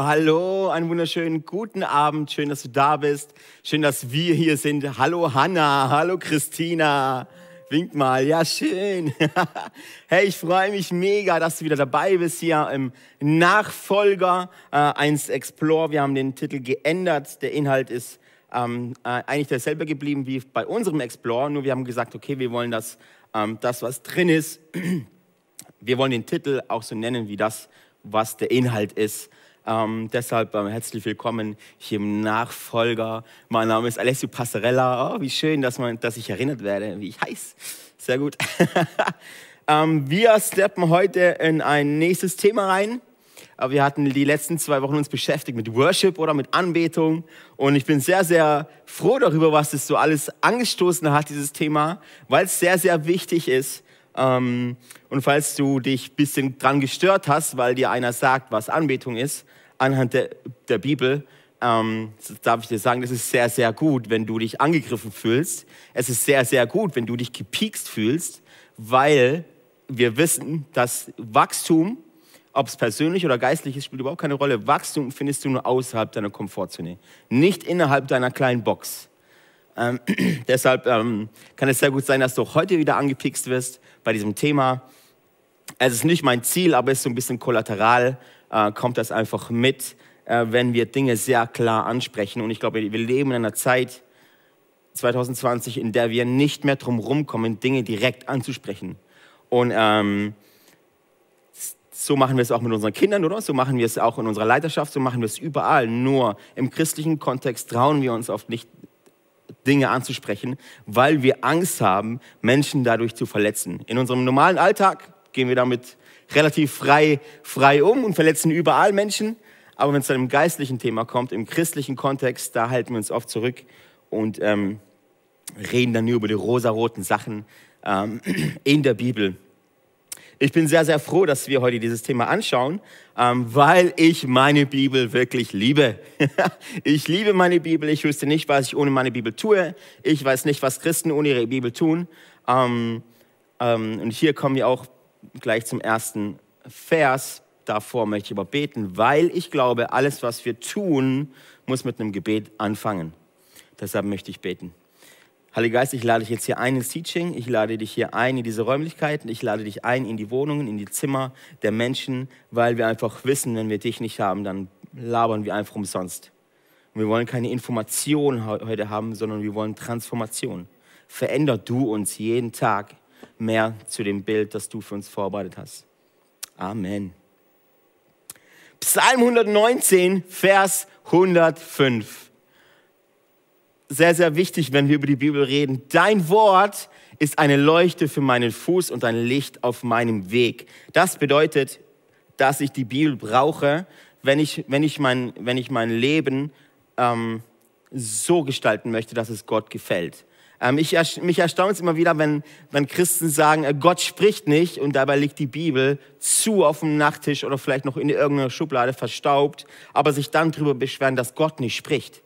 Hallo, einen wunderschönen guten Abend. Schön, dass du da bist. Schön, dass wir hier sind. Hallo Hanna, hallo Christina. Wink mal, ja schön. hey, ich freue mich mega, dass du wieder dabei bist hier im Nachfolger äh, 1 Explore. Wir haben den Titel geändert. Der Inhalt ist ähm, äh, eigentlich derselbe geblieben wie bei unserem Explore. Nur wir haben gesagt, okay, wir wollen das, ähm, das was drin ist, wir wollen den Titel auch so nennen wie das, was der Inhalt ist. Ähm, deshalb ähm, herzlich willkommen hier im Nachfolger. Mein Name ist Alessio Passarella. Oh, wie schön, dass, man, dass ich erinnert werde, wie ich heiße. Sehr gut. ähm, wir steppen heute in ein nächstes Thema rein. Wir hatten die letzten zwei Wochen uns beschäftigt mit Worship oder mit Anbetung. Und ich bin sehr, sehr froh darüber, was es so alles angestoßen hat, dieses Thema, weil es sehr, sehr wichtig ist, ähm, und falls du dich ein bisschen dran gestört hast, weil dir einer sagt, was Anbetung ist, anhand der, der Bibel, ähm, darf ich dir sagen, das ist sehr, sehr gut, wenn du dich angegriffen fühlst. Es ist sehr, sehr gut, wenn du dich gepiekst fühlst, weil wir wissen, dass Wachstum, ob es persönlich oder geistlich ist, spielt überhaupt keine Rolle. Wachstum findest du nur außerhalb deiner Komfortzone, nicht innerhalb deiner kleinen Box. Ähm, deshalb ähm, kann es sehr gut sein, dass du heute wieder angepiekst wirst bei diesem Thema. Es ist nicht mein Ziel, aber es ist so ein bisschen kollateral, äh, kommt das einfach mit, äh, wenn wir Dinge sehr klar ansprechen. Und ich glaube, wir leben in einer Zeit 2020, in der wir nicht mehr drum rumkommen, Dinge direkt anzusprechen. Und ähm, so machen wir es auch mit unseren Kindern, oder? So machen wir es auch in unserer Leiterschaft, so machen wir es überall. Nur im christlichen Kontext trauen wir uns oft nicht, Dinge anzusprechen, weil wir Angst haben, Menschen dadurch zu verletzen. In unserem normalen Alltag gehen wir damit relativ frei, frei um und verletzen überall Menschen. Aber wenn es zu einem geistlichen Thema kommt, im christlichen Kontext, da halten wir uns oft zurück und ähm, reden dann nur über die rosaroten Sachen ähm, in der Bibel. Ich bin sehr, sehr froh, dass wir heute dieses Thema anschauen, ähm, weil ich meine Bibel wirklich liebe. ich liebe meine Bibel. Ich wüsste nicht, was ich ohne meine Bibel tue. Ich weiß nicht, was Christen ohne ihre Bibel tun. Ähm, ähm, und hier kommen wir auch gleich zum ersten Vers. Davor möchte ich aber beten, weil ich glaube, alles, was wir tun, muss mit einem Gebet anfangen. Deshalb möchte ich beten. Heiliger Geist, ich lade dich jetzt hier ein ins Teaching, ich lade dich hier ein in diese Räumlichkeiten, ich lade dich ein in die Wohnungen, in die Zimmer der Menschen, weil wir einfach wissen, wenn wir dich nicht haben, dann labern wir einfach umsonst. Und wir wollen keine Information heute haben, sondern wir wollen Transformation. Veränder du uns jeden Tag mehr zu dem Bild, das du für uns vorbereitet hast. Amen. Psalm 119, Vers 105 sehr, sehr wichtig, wenn wir über die Bibel reden. Dein Wort ist eine Leuchte für meinen Fuß und ein Licht auf meinem Weg. Das bedeutet, dass ich die Bibel brauche, wenn ich, wenn ich, mein, wenn ich mein Leben ähm, so gestalten möchte, dass es Gott gefällt. Ähm, ich, mich erstaunt es immer wieder, wenn, wenn Christen sagen, äh, Gott spricht nicht und dabei liegt die Bibel zu auf dem Nachttisch oder vielleicht noch in irgendeiner Schublade verstaubt, aber sich dann darüber beschweren, dass Gott nicht spricht.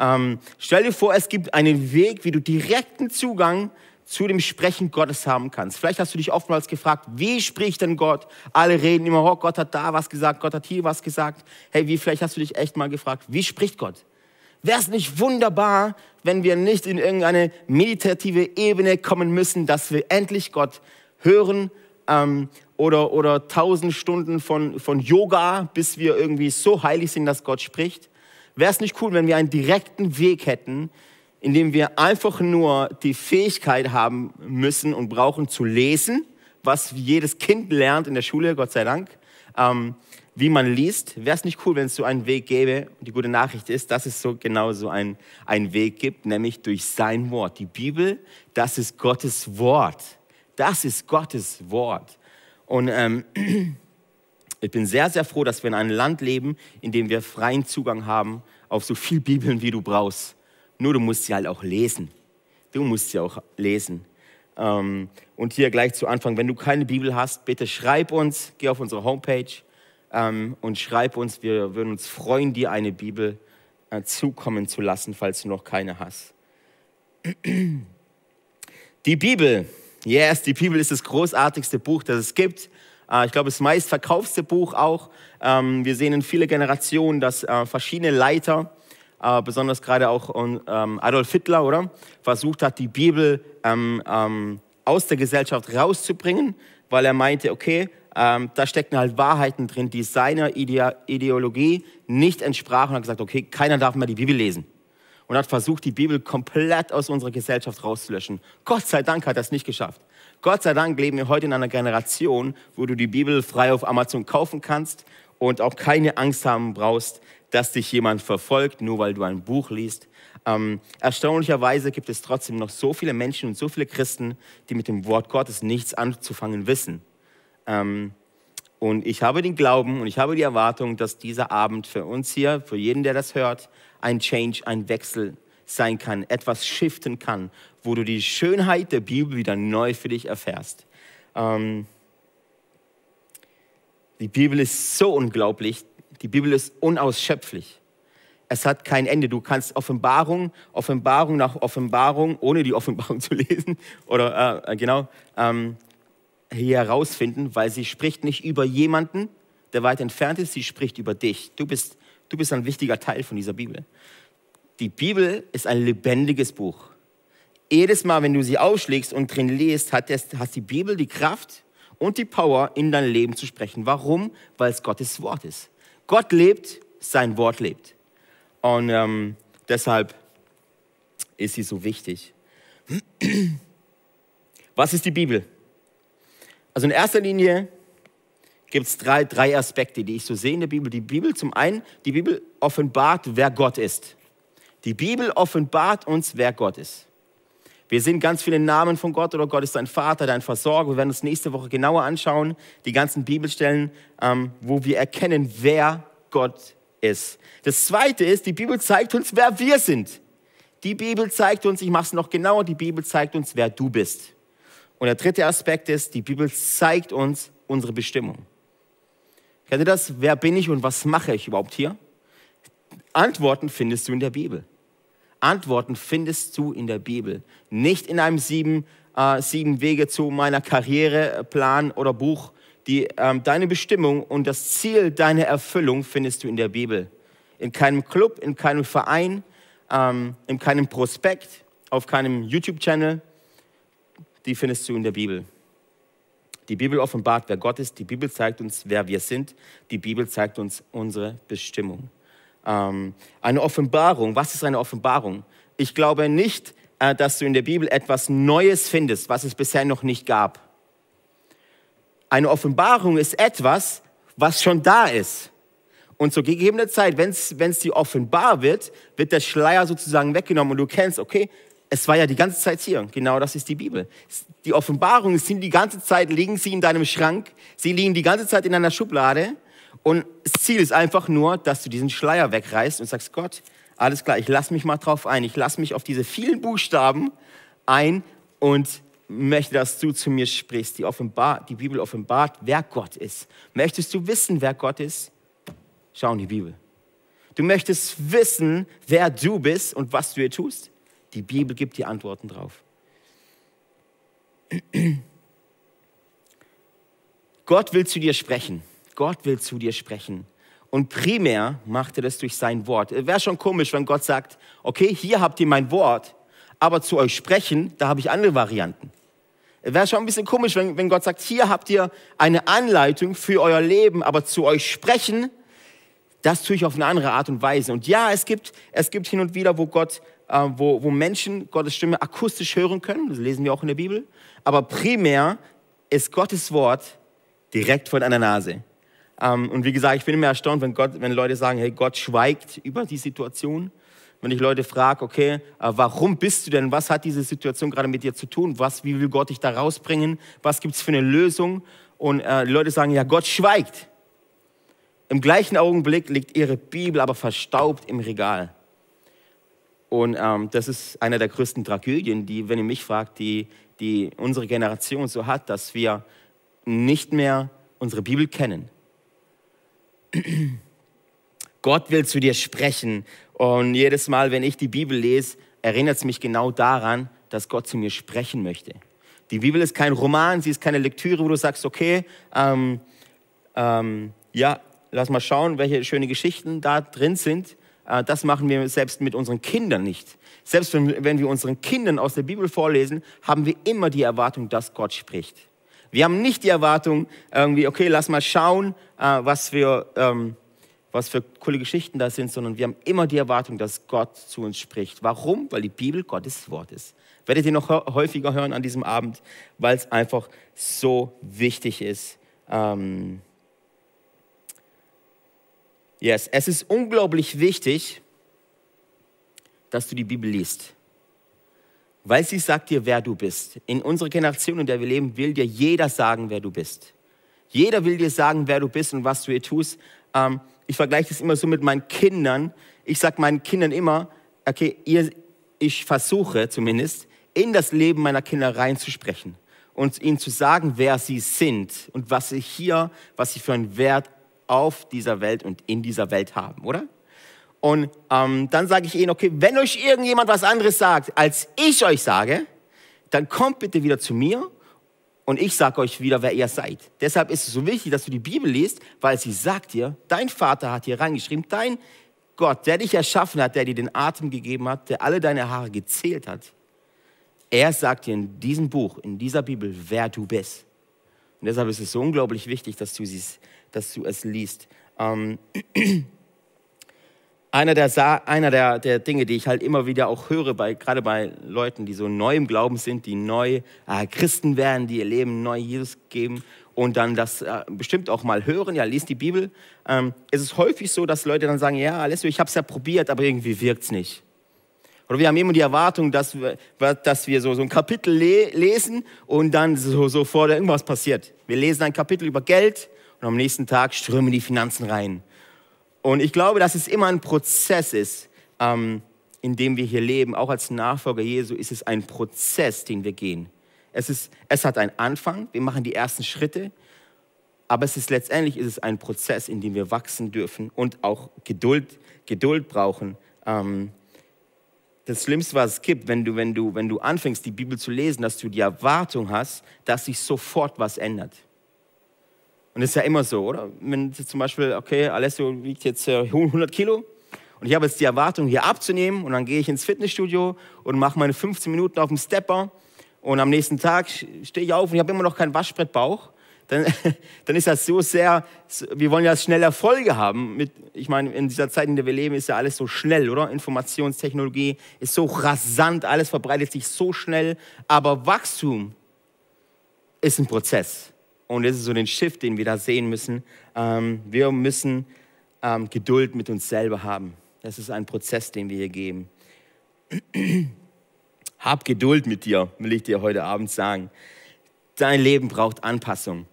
Ähm, stell dir vor, es gibt einen Weg, wie du direkten Zugang zu dem Sprechen Gottes haben kannst. Vielleicht hast du dich oftmals gefragt, wie spricht denn Gott? Alle reden immer, oh, Gott hat da was gesagt, Gott hat hier was gesagt. Hey, wie vielleicht hast du dich echt mal gefragt, wie spricht Gott? Wäre es nicht wunderbar, wenn wir nicht in irgendeine meditative Ebene kommen müssen, dass wir endlich Gott hören ähm, oder, oder tausend Stunden von, von Yoga, bis wir irgendwie so heilig sind, dass Gott spricht? Wäre es nicht cool, wenn wir einen direkten Weg hätten, in dem wir einfach nur die Fähigkeit haben müssen und brauchen zu lesen, was jedes Kind lernt in der Schule, Gott sei Dank, ähm, wie man liest. Wäre es nicht cool, wenn es so einen Weg gäbe? Die gute Nachricht ist, dass es so genau so einen, einen Weg gibt, nämlich durch sein Wort. Die Bibel, das ist Gottes Wort. Das ist Gottes Wort. Und ähm, Ich bin sehr, sehr froh, dass wir in einem Land leben, in dem wir freien Zugang haben auf so viel Bibeln, wie du brauchst. Nur du musst sie halt auch lesen. Du musst sie auch lesen. Ähm, und hier gleich zu Anfang, wenn du keine Bibel hast, bitte schreib uns, geh auf unsere Homepage ähm, und schreib uns. Wir würden uns freuen, dir eine Bibel äh, zukommen zu lassen, falls du noch keine hast. Die Bibel, yes, die Bibel ist das großartigste Buch, das es gibt. Äh, ich glaube, das meistverkaufste Buch auch. Ähm, wir sehen in vielen Generationen, dass äh, verschiedene Leiter, äh, besonders gerade auch ähm, Adolf Hitler, oder, versucht hat, die Bibel ähm, aus der Gesellschaft rauszubringen, weil er meinte, okay, ähm, da stecken halt Wahrheiten drin, die seiner Ide Ideologie nicht entsprachen und hat gesagt, okay, keiner darf mehr die Bibel lesen. Und hat versucht, die Bibel komplett aus unserer Gesellschaft rauszulöschen. Gott sei Dank hat er es nicht geschafft. Gott sei Dank leben wir heute in einer Generation, wo du die Bibel frei auf Amazon kaufen kannst und auch keine Angst haben brauchst, dass dich jemand verfolgt, nur weil du ein Buch liest. Ähm, erstaunlicherweise gibt es trotzdem noch so viele Menschen und so viele Christen, die mit dem Wort Gottes nichts anzufangen wissen. Ähm, und ich habe den Glauben und ich habe die Erwartung, dass dieser Abend für uns hier, für jeden, der das hört, ein Change, ein Wechsel sein kann, etwas shiften kann, wo du die Schönheit der Bibel wieder neu für dich erfährst. Ähm, die Bibel ist so unglaublich, die Bibel ist unausschöpflich. Es hat kein Ende. Du kannst Offenbarung, Offenbarung nach Offenbarung, ohne die Offenbarung zu lesen, oder äh, genau, ähm, hier herausfinden, weil sie spricht nicht über jemanden, der weit entfernt ist, sie spricht über dich. Du bist, du bist ein wichtiger Teil von dieser Bibel. Die Bibel ist ein lebendiges Buch. Jedes Mal, wenn du sie aufschlägst und drin liest, hat, das, hat die Bibel die Kraft und die Power, in dein Leben zu sprechen. Warum? Weil es Gottes Wort ist. Gott lebt, sein Wort lebt. Und ähm, deshalb ist sie so wichtig. Was ist die Bibel? Also in erster Linie gibt es drei, drei Aspekte, die ich so sehe in der Bibel. Die Bibel zum einen, die Bibel offenbart, wer Gott ist. Die Bibel offenbart uns, wer Gott ist. Wir sehen ganz viele Namen von Gott oder Gott ist dein Vater, dein Versorger. Wir werden uns nächste Woche genauer anschauen, die ganzen Bibelstellen, ähm, wo wir erkennen, wer Gott ist. Das zweite ist, die Bibel zeigt uns, wer wir sind. Die Bibel zeigt uns, ich mache es noch genauer, die Bibel zeigt uns, wer du bist. Und der dritte Aspekt ist, die Bibel zeigt uns unsere Bestimmung. Kennt ihr das? Wer bin ich und was mache ich überhaupt hier? Antworten findest du in der Bibel. Antworten findest du in der Bibel. Nicht in einem sieben, äh, sieben Wege zu meiner Karriereplan oder Buch. Die, ähm, deine Bestimmung und das Ziel deiner Erfüllung findest du in der Bibel. In keinem Club, in keinem Verein, ähm, in keinem Prospekt, auf keinem YouTube-Channel, die findest du in der Bibel. Die Bibel offenbart, wer Gott ist. Die Bibel zeigt uns, wer wir sind. Die Bibel zeigt uns unsere Bestimmung. Ähm, eine Offenbarung. Was ist eine Offenbarung? Ich glaube nicht, äh, dass du in der Bibel etwas Neues findest, was es bisher noch nicht gab. Eine Offenbarung ist etwas, was schon da ist. Und zur gegebenen Zeit, wenn es dir offenbar wird, wird der Schleier sozusagen weggenommen und du kennst, okay, es war ja die ganze Zeit hier. Genau das ist die Bibel. Die Offenbarungen sind die ganze Zeit, liegen sie in deinem Schrank. Sie liegen die ganze Zeit in einer Schublade. Und das Ziel ist einfach nur, dass du diesen Schleier wegreißt und sagst, Gott, alles klar, ich lasse mich mal drauf ein. Ich lasse mich auf diese vielen Buchstaben ein und möchte, dass du zu mir sprichst. Die, offenbar, die Bibel offenbart, wer Gott ist. Möchtest du wissen, wer Gott ist? Schau in die Bibel. Du möchtest wissen, wer du bist und was du hier tust? Die Bibel gibt die Antworten drauf. Gott will zu dir sprechen. Gott will zu dir sprechen. Und primär macht er das durch sein Wort. Wäre schon komisch, wenn Gott sagt, okay, hier habt ihr mein Wort, aber zu euch sprechen, da habe ich andere Varianten. Wäre schon ein bisschen komisch, wenn, wenn Gott sagt, hier habt ihr eine Anleitung für euer Leben, aber zu euch sprechen, das tue ich auf eine andere Art und Weise. Und ja, es gibt, es gibt hin und wieder, wo Gott äh, wo, wo Menschen Gottes Stimme akustisch hören können. Das lesen wir auch in der Bibel. Aber primär ist Gottes Wort direkt vor deiner Nase. Ähm, und wie gesagt, ich bin immer erstaunt, wenn, Gott, wenn Leute sagen, hey, Gott schweigt über die Situation. Wenn ich Leute frage, okay, äh, warum bist du denn? Was hat diese Situation gerade mit dir zu tun? Was, wie will Gott dich da rausbringen? Was gibt es für eine Lösung? Und äh, Leute sagen, ja, Gott schweigt. Im gleichen Augenblick liegt ihre Bibel aber verstaubt im Regal. Und ähm, das ist eine der größten Tragödien, die, wenn ihr mich fragt, die, die unsere Generation so hat, dass wir nicht mehr unsere Bibel kennen. Gott will zu dir sprechen. Und jedes Mal, wenn ich die Bibel lese, erinnert es mich genau daran, dass Gott zu mir sprechen möchte. Die Bibel ist kein Roman, sie ist keine Lektüre, wo du sagst, okay, ähm, ähm, ja, lass mal schauen, welche schöne Geschichten da drin sind. Äh, das machen wir selbst mit unseren Kindern nicht. Selbst wenn, wir unseren Kindern aus der Bibel vorlesen, haben wir immer die Erwartung, dass Gott spricht. Wir haben nicht die Erwartung, irgendwie, okay, lass mal schauen, äh, was, für, ähm, was für coole Geschichten da sind, sondern wir haben immer die Erwartung, dass Gott zu uns spricht. Warum? Weil die Bibel Gottes Wort ist. Werdet ihr noch häufiger hören an diesem Abend, weil es einfach so wichtig ist. Ähm, yes, es ist unglaublich wichtig, dass du die Bibel liest. Weil sie sagt dir, wer du bist. In unserer Generation, in der wir leben, will dir jeder sagen, wer du bist. Jeder will dir sagen, wer du bist und was du hier tust. Ähm, ich vergleiche das immer so mit meinen Kindern. Ich sage meinen Kindern immer, okay, ihr, ich versuche zumindest, in das Leben meiner Kinder reinzusprechen und ihnen zu sagen, wer sie sind und was sie hier, was sie für einen Wert auf dieser Welt und in dieser Welt haben, oder? Und ähm, dann sage ich ihnen, okay, wenn euch irgendjemand was anderes sagt, als ich euch sage, dann kommt bitte wieder zu mir und ich sage euch wieder, wer ihr seid. Deshalb ist es so wichtig, dass du die Bibel liest, weil sie sagt dir, dein Vater hat hier reingeschrieben, dein Gott, der dich erschaffen hat, der dir den Atem gegeben hat, der alle deine Haare gezählt hat, er sagt dir in diesem Buch, in dieser Bibel, wer du bist. Und deshalb ist es so unglaublich wichtig, dass du, siehst, dass du es liest. Ähm, einer der, einer der, der Dinge, die ich halt immer wieder auch höre, bei, gerade bei Leuten, die so neu im Glauben sind, die neu äh, Christen werden, die ihr Leben neu Jesus geben und dann das äh, bestimmt auch mal hören, ja, liest die Bibel. Ähm, es ist häufig so, dass Leute dann sagen, ja, Alessio, ich habe es ja probiert, aber irgendwie wirkt es nicht. Oder wir haben immer die Erwartung, dass wir, dass wir so, so ein Kapitel le lesen und dann so, sofort irgendwas passiert. Wir lesen ein Kapitel über Geld und am nächsten Tag strömen die Finanzen rein. Und ich glaube, dass es immer ein Prozess ist, ähm, in dem wir hier leben. Auch als Nachfolger Jesu ist es ein Prozess, den wir gehen. Es, ist, es hat einen Anfang, wir machen die ersten Schritte, aber es ist letztendlich ist es ein Prozess, in dem wir wachsen dürfen und auch Geduld, Geduld brauchen. Ähm, das Schlimmste, was es gibt, wenn du, wenn, du, wenn du anfängst, die Bibel zu lesen, dass du die Erwartung hast, dass sich sofort was ändert. Und das ist ja immer so, oder? Wenn zum Beispiel, okay, Alessio wiegt jetzt 100 Kilo und ich habe jetzt die Erwartung, hier abzunehmen und dann gehe ich ins Fitnessstudio und mache meine 15 Minuten auf dem Stepper und am nächsten Tag stehe ich auf und ich habe immer noch keinen Waschbrettbauch dann, dann ist das so sehr, wir wollen ja schnell Erfolge haben. Mit, ich meine, in dieser Zeit, in der wir leben, ist ja alles so schnell, oder? Informationstechnologie ist so rasant, alles verbreitet sich so schnell. Aber Wachstum ist ein Prozess. Und das ist so den Shift, den wir da sehen müssen. Ähm, wir müssen ähm, Geduld mit uns selber haben. Das ist ein Prozess, den wir hier geben. Hab Geduld mit dir, will ich dir heute Abend sagen. Dein Leben braucht Anpassung.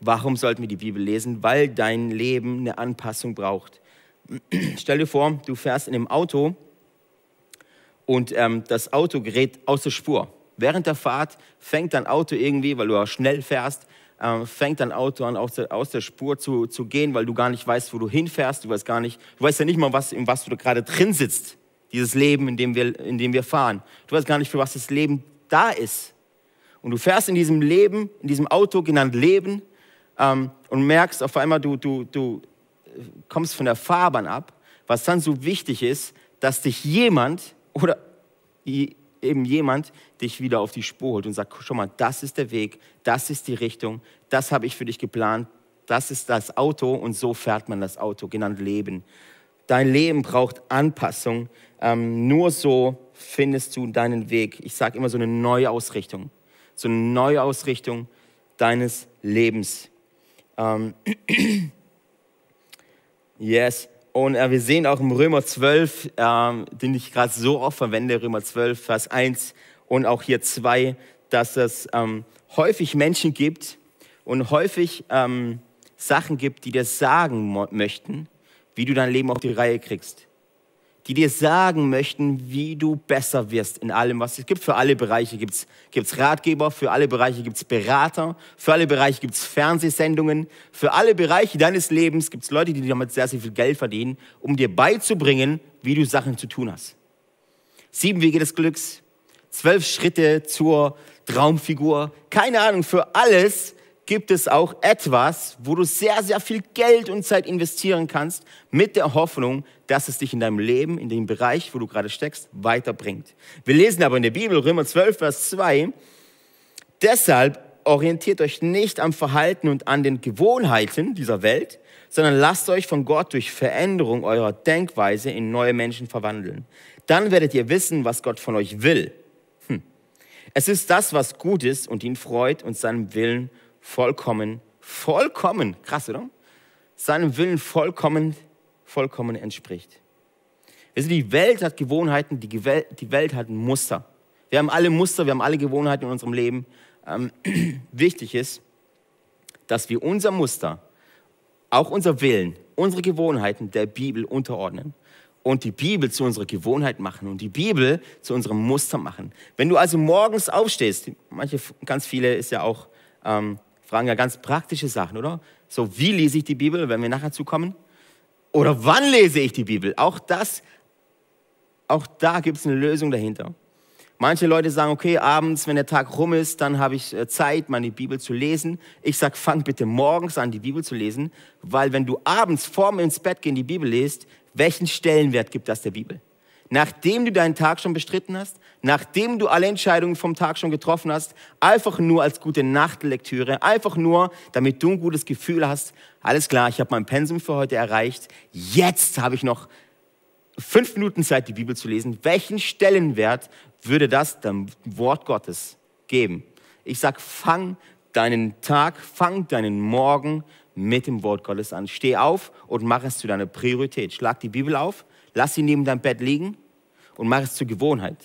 Warum sollten wir die Bibel lesen? Weil dein Leben eine Anpassung braucht. Stell dir vor, du fährst in einem Auto und ähm, das Auto gerät aus der Spur. Während der Fahrt fängt dein Auto irgendwie, weil du auch schnell fährst, äh, fängt dein Auto an, aus der, aus der Spur zu, zu gehen, weil du gar nicht weißt, wo du hinfährst. Du weißt gar nicht, du weißt ja nicht mal, was, in was du gerade drin sitzt. Dieses Leben, in dem, wir, in dem wir fahren. Du weißt gar nicht, für was das Leben da ist. Und du fährst in diesem Leben, in diesem Auto genannt Leben, ähm, und merkst auf einmal, du, du, du kommst von der Fahrbahn ab, was dann so wichtig ist, dass dich jemand oder eben jemand dich wieder auf die Spur holt und sagt, schau mal, das ist der Weg, das ist die Richtung, das habe ich für dich geplant, das ist das Auto und so fährt man das Auto, genannt Leben. Dein Leben braucht Anpassung, ähm, nur so findest du deinen Weg. Ich sage immer so eine Neuausrichtung, so eine Neuausrichtung deines Lebens. Ähm, yes. Und äh, wir sehen auch im Römer 12, äh, den ich gerade so oft verwende, Römer 12, Vers 1 und auch hier 2, dass es ähm, häufig Menschen gibt und häufig ähm, Sachen gibt, die dir sagen möchten, wie du dein Leben auf die Reihe kriegst die dir sagen möchten, wie du besser wirst in allem, was es gibt. Für alle Bereiche gibt es Ratgeber, für alle Bereiche gibt es Berater, für alle Bereiche gibt es Fernsehsendungen, für alle Bereiche deines Lebens gibt es Leute, die damit sehr, sehr viel Geld verdienen, um dir beizubringen, wie du Sachen zu tun hast. Sieben Wege des Glücks, zwölf Schritte zur Traumfigur. Keine Ahnung, für alles gibt es auch etwas, wo du sehr, sehr viel Geld und Zeit investieren kannst, mit der Hoffnung, dass es dich in deinem Leben, in dem Bereich, wo du gerade steckst, weiterbringt. Wir lesen aber in der Bibel, Römer 12, Vers 2, deshalb orientiert euch nicht am Verhalten und an den Gewohnheiten dieser Welt, sondern lasst euch von Gott durch Veränderung eurer Denkweise in neue Menschen verwandeln. Dann werdet ihr wissen, was Gott von euch will. Hm. Es ist das, was gut ist und ihn freut und seinem Willen vollkommen, vollkommen, krass, oder? Seinem Willen vollkommen, vollkommen entspricht. Also die Welt hat Gewohnheiten, die Welt hat Muster. Wir haben alle Muster, wir haben alle Gewohnheiten in unserem Leben. Ähm, wichtig ist, dass wir unser Muster, auch unser Willen, unsere Gewohnheiten der Bibel unterordnen und die Bibel zu unserer Gewohnheit machen und die Bibel zu unserem Muster machen. Wenn du also morgens aufstehst, manche, ganz viele ist ja auch ähm, fragen ja ganz praktische Sachen, oder? So, wie lese ich die Bibel, wenn wir nachher zukommen? Oder wann lese ich die Bibel? Auch das, auch da gibt es eine Lösung dahinter. Manche Leute sagen, okay, abends, wenn der Tag rum ist, dann habe ich äh, Zeit, meine Bibel zu lesen. Ich sage, fang bitte morgens an, die Bibel zu lesen, weil wenn du abends vorm ins Bett gehen die Bibel liest, welchen Stellenwert gibt das der Bibel? Nachdem du deinen Tag schon bestritten hast, nachdem du alle Entscheidungen vom Tag schon getroffen hast, einfach nur als gute Nachtlektüre, einfach nur, damit du ein gutes Gefühl hast, alles klar, ich habe mein Pensum für heute erreicht, jetzt habe ich noch fünf Minuten Zeit, die Bibel zu lesen. Welchen Stellenwert würde das dem Wort Gottes geben? Ich sage, fang deinen Tag, fang deinen Morgen mit dem Wort Gottes an. Steh auf und mach es zu deiner Priorität. Schlag die Bibel auf, Lass sie neben deinem Bett liegen und mach es zur Gewohnheit.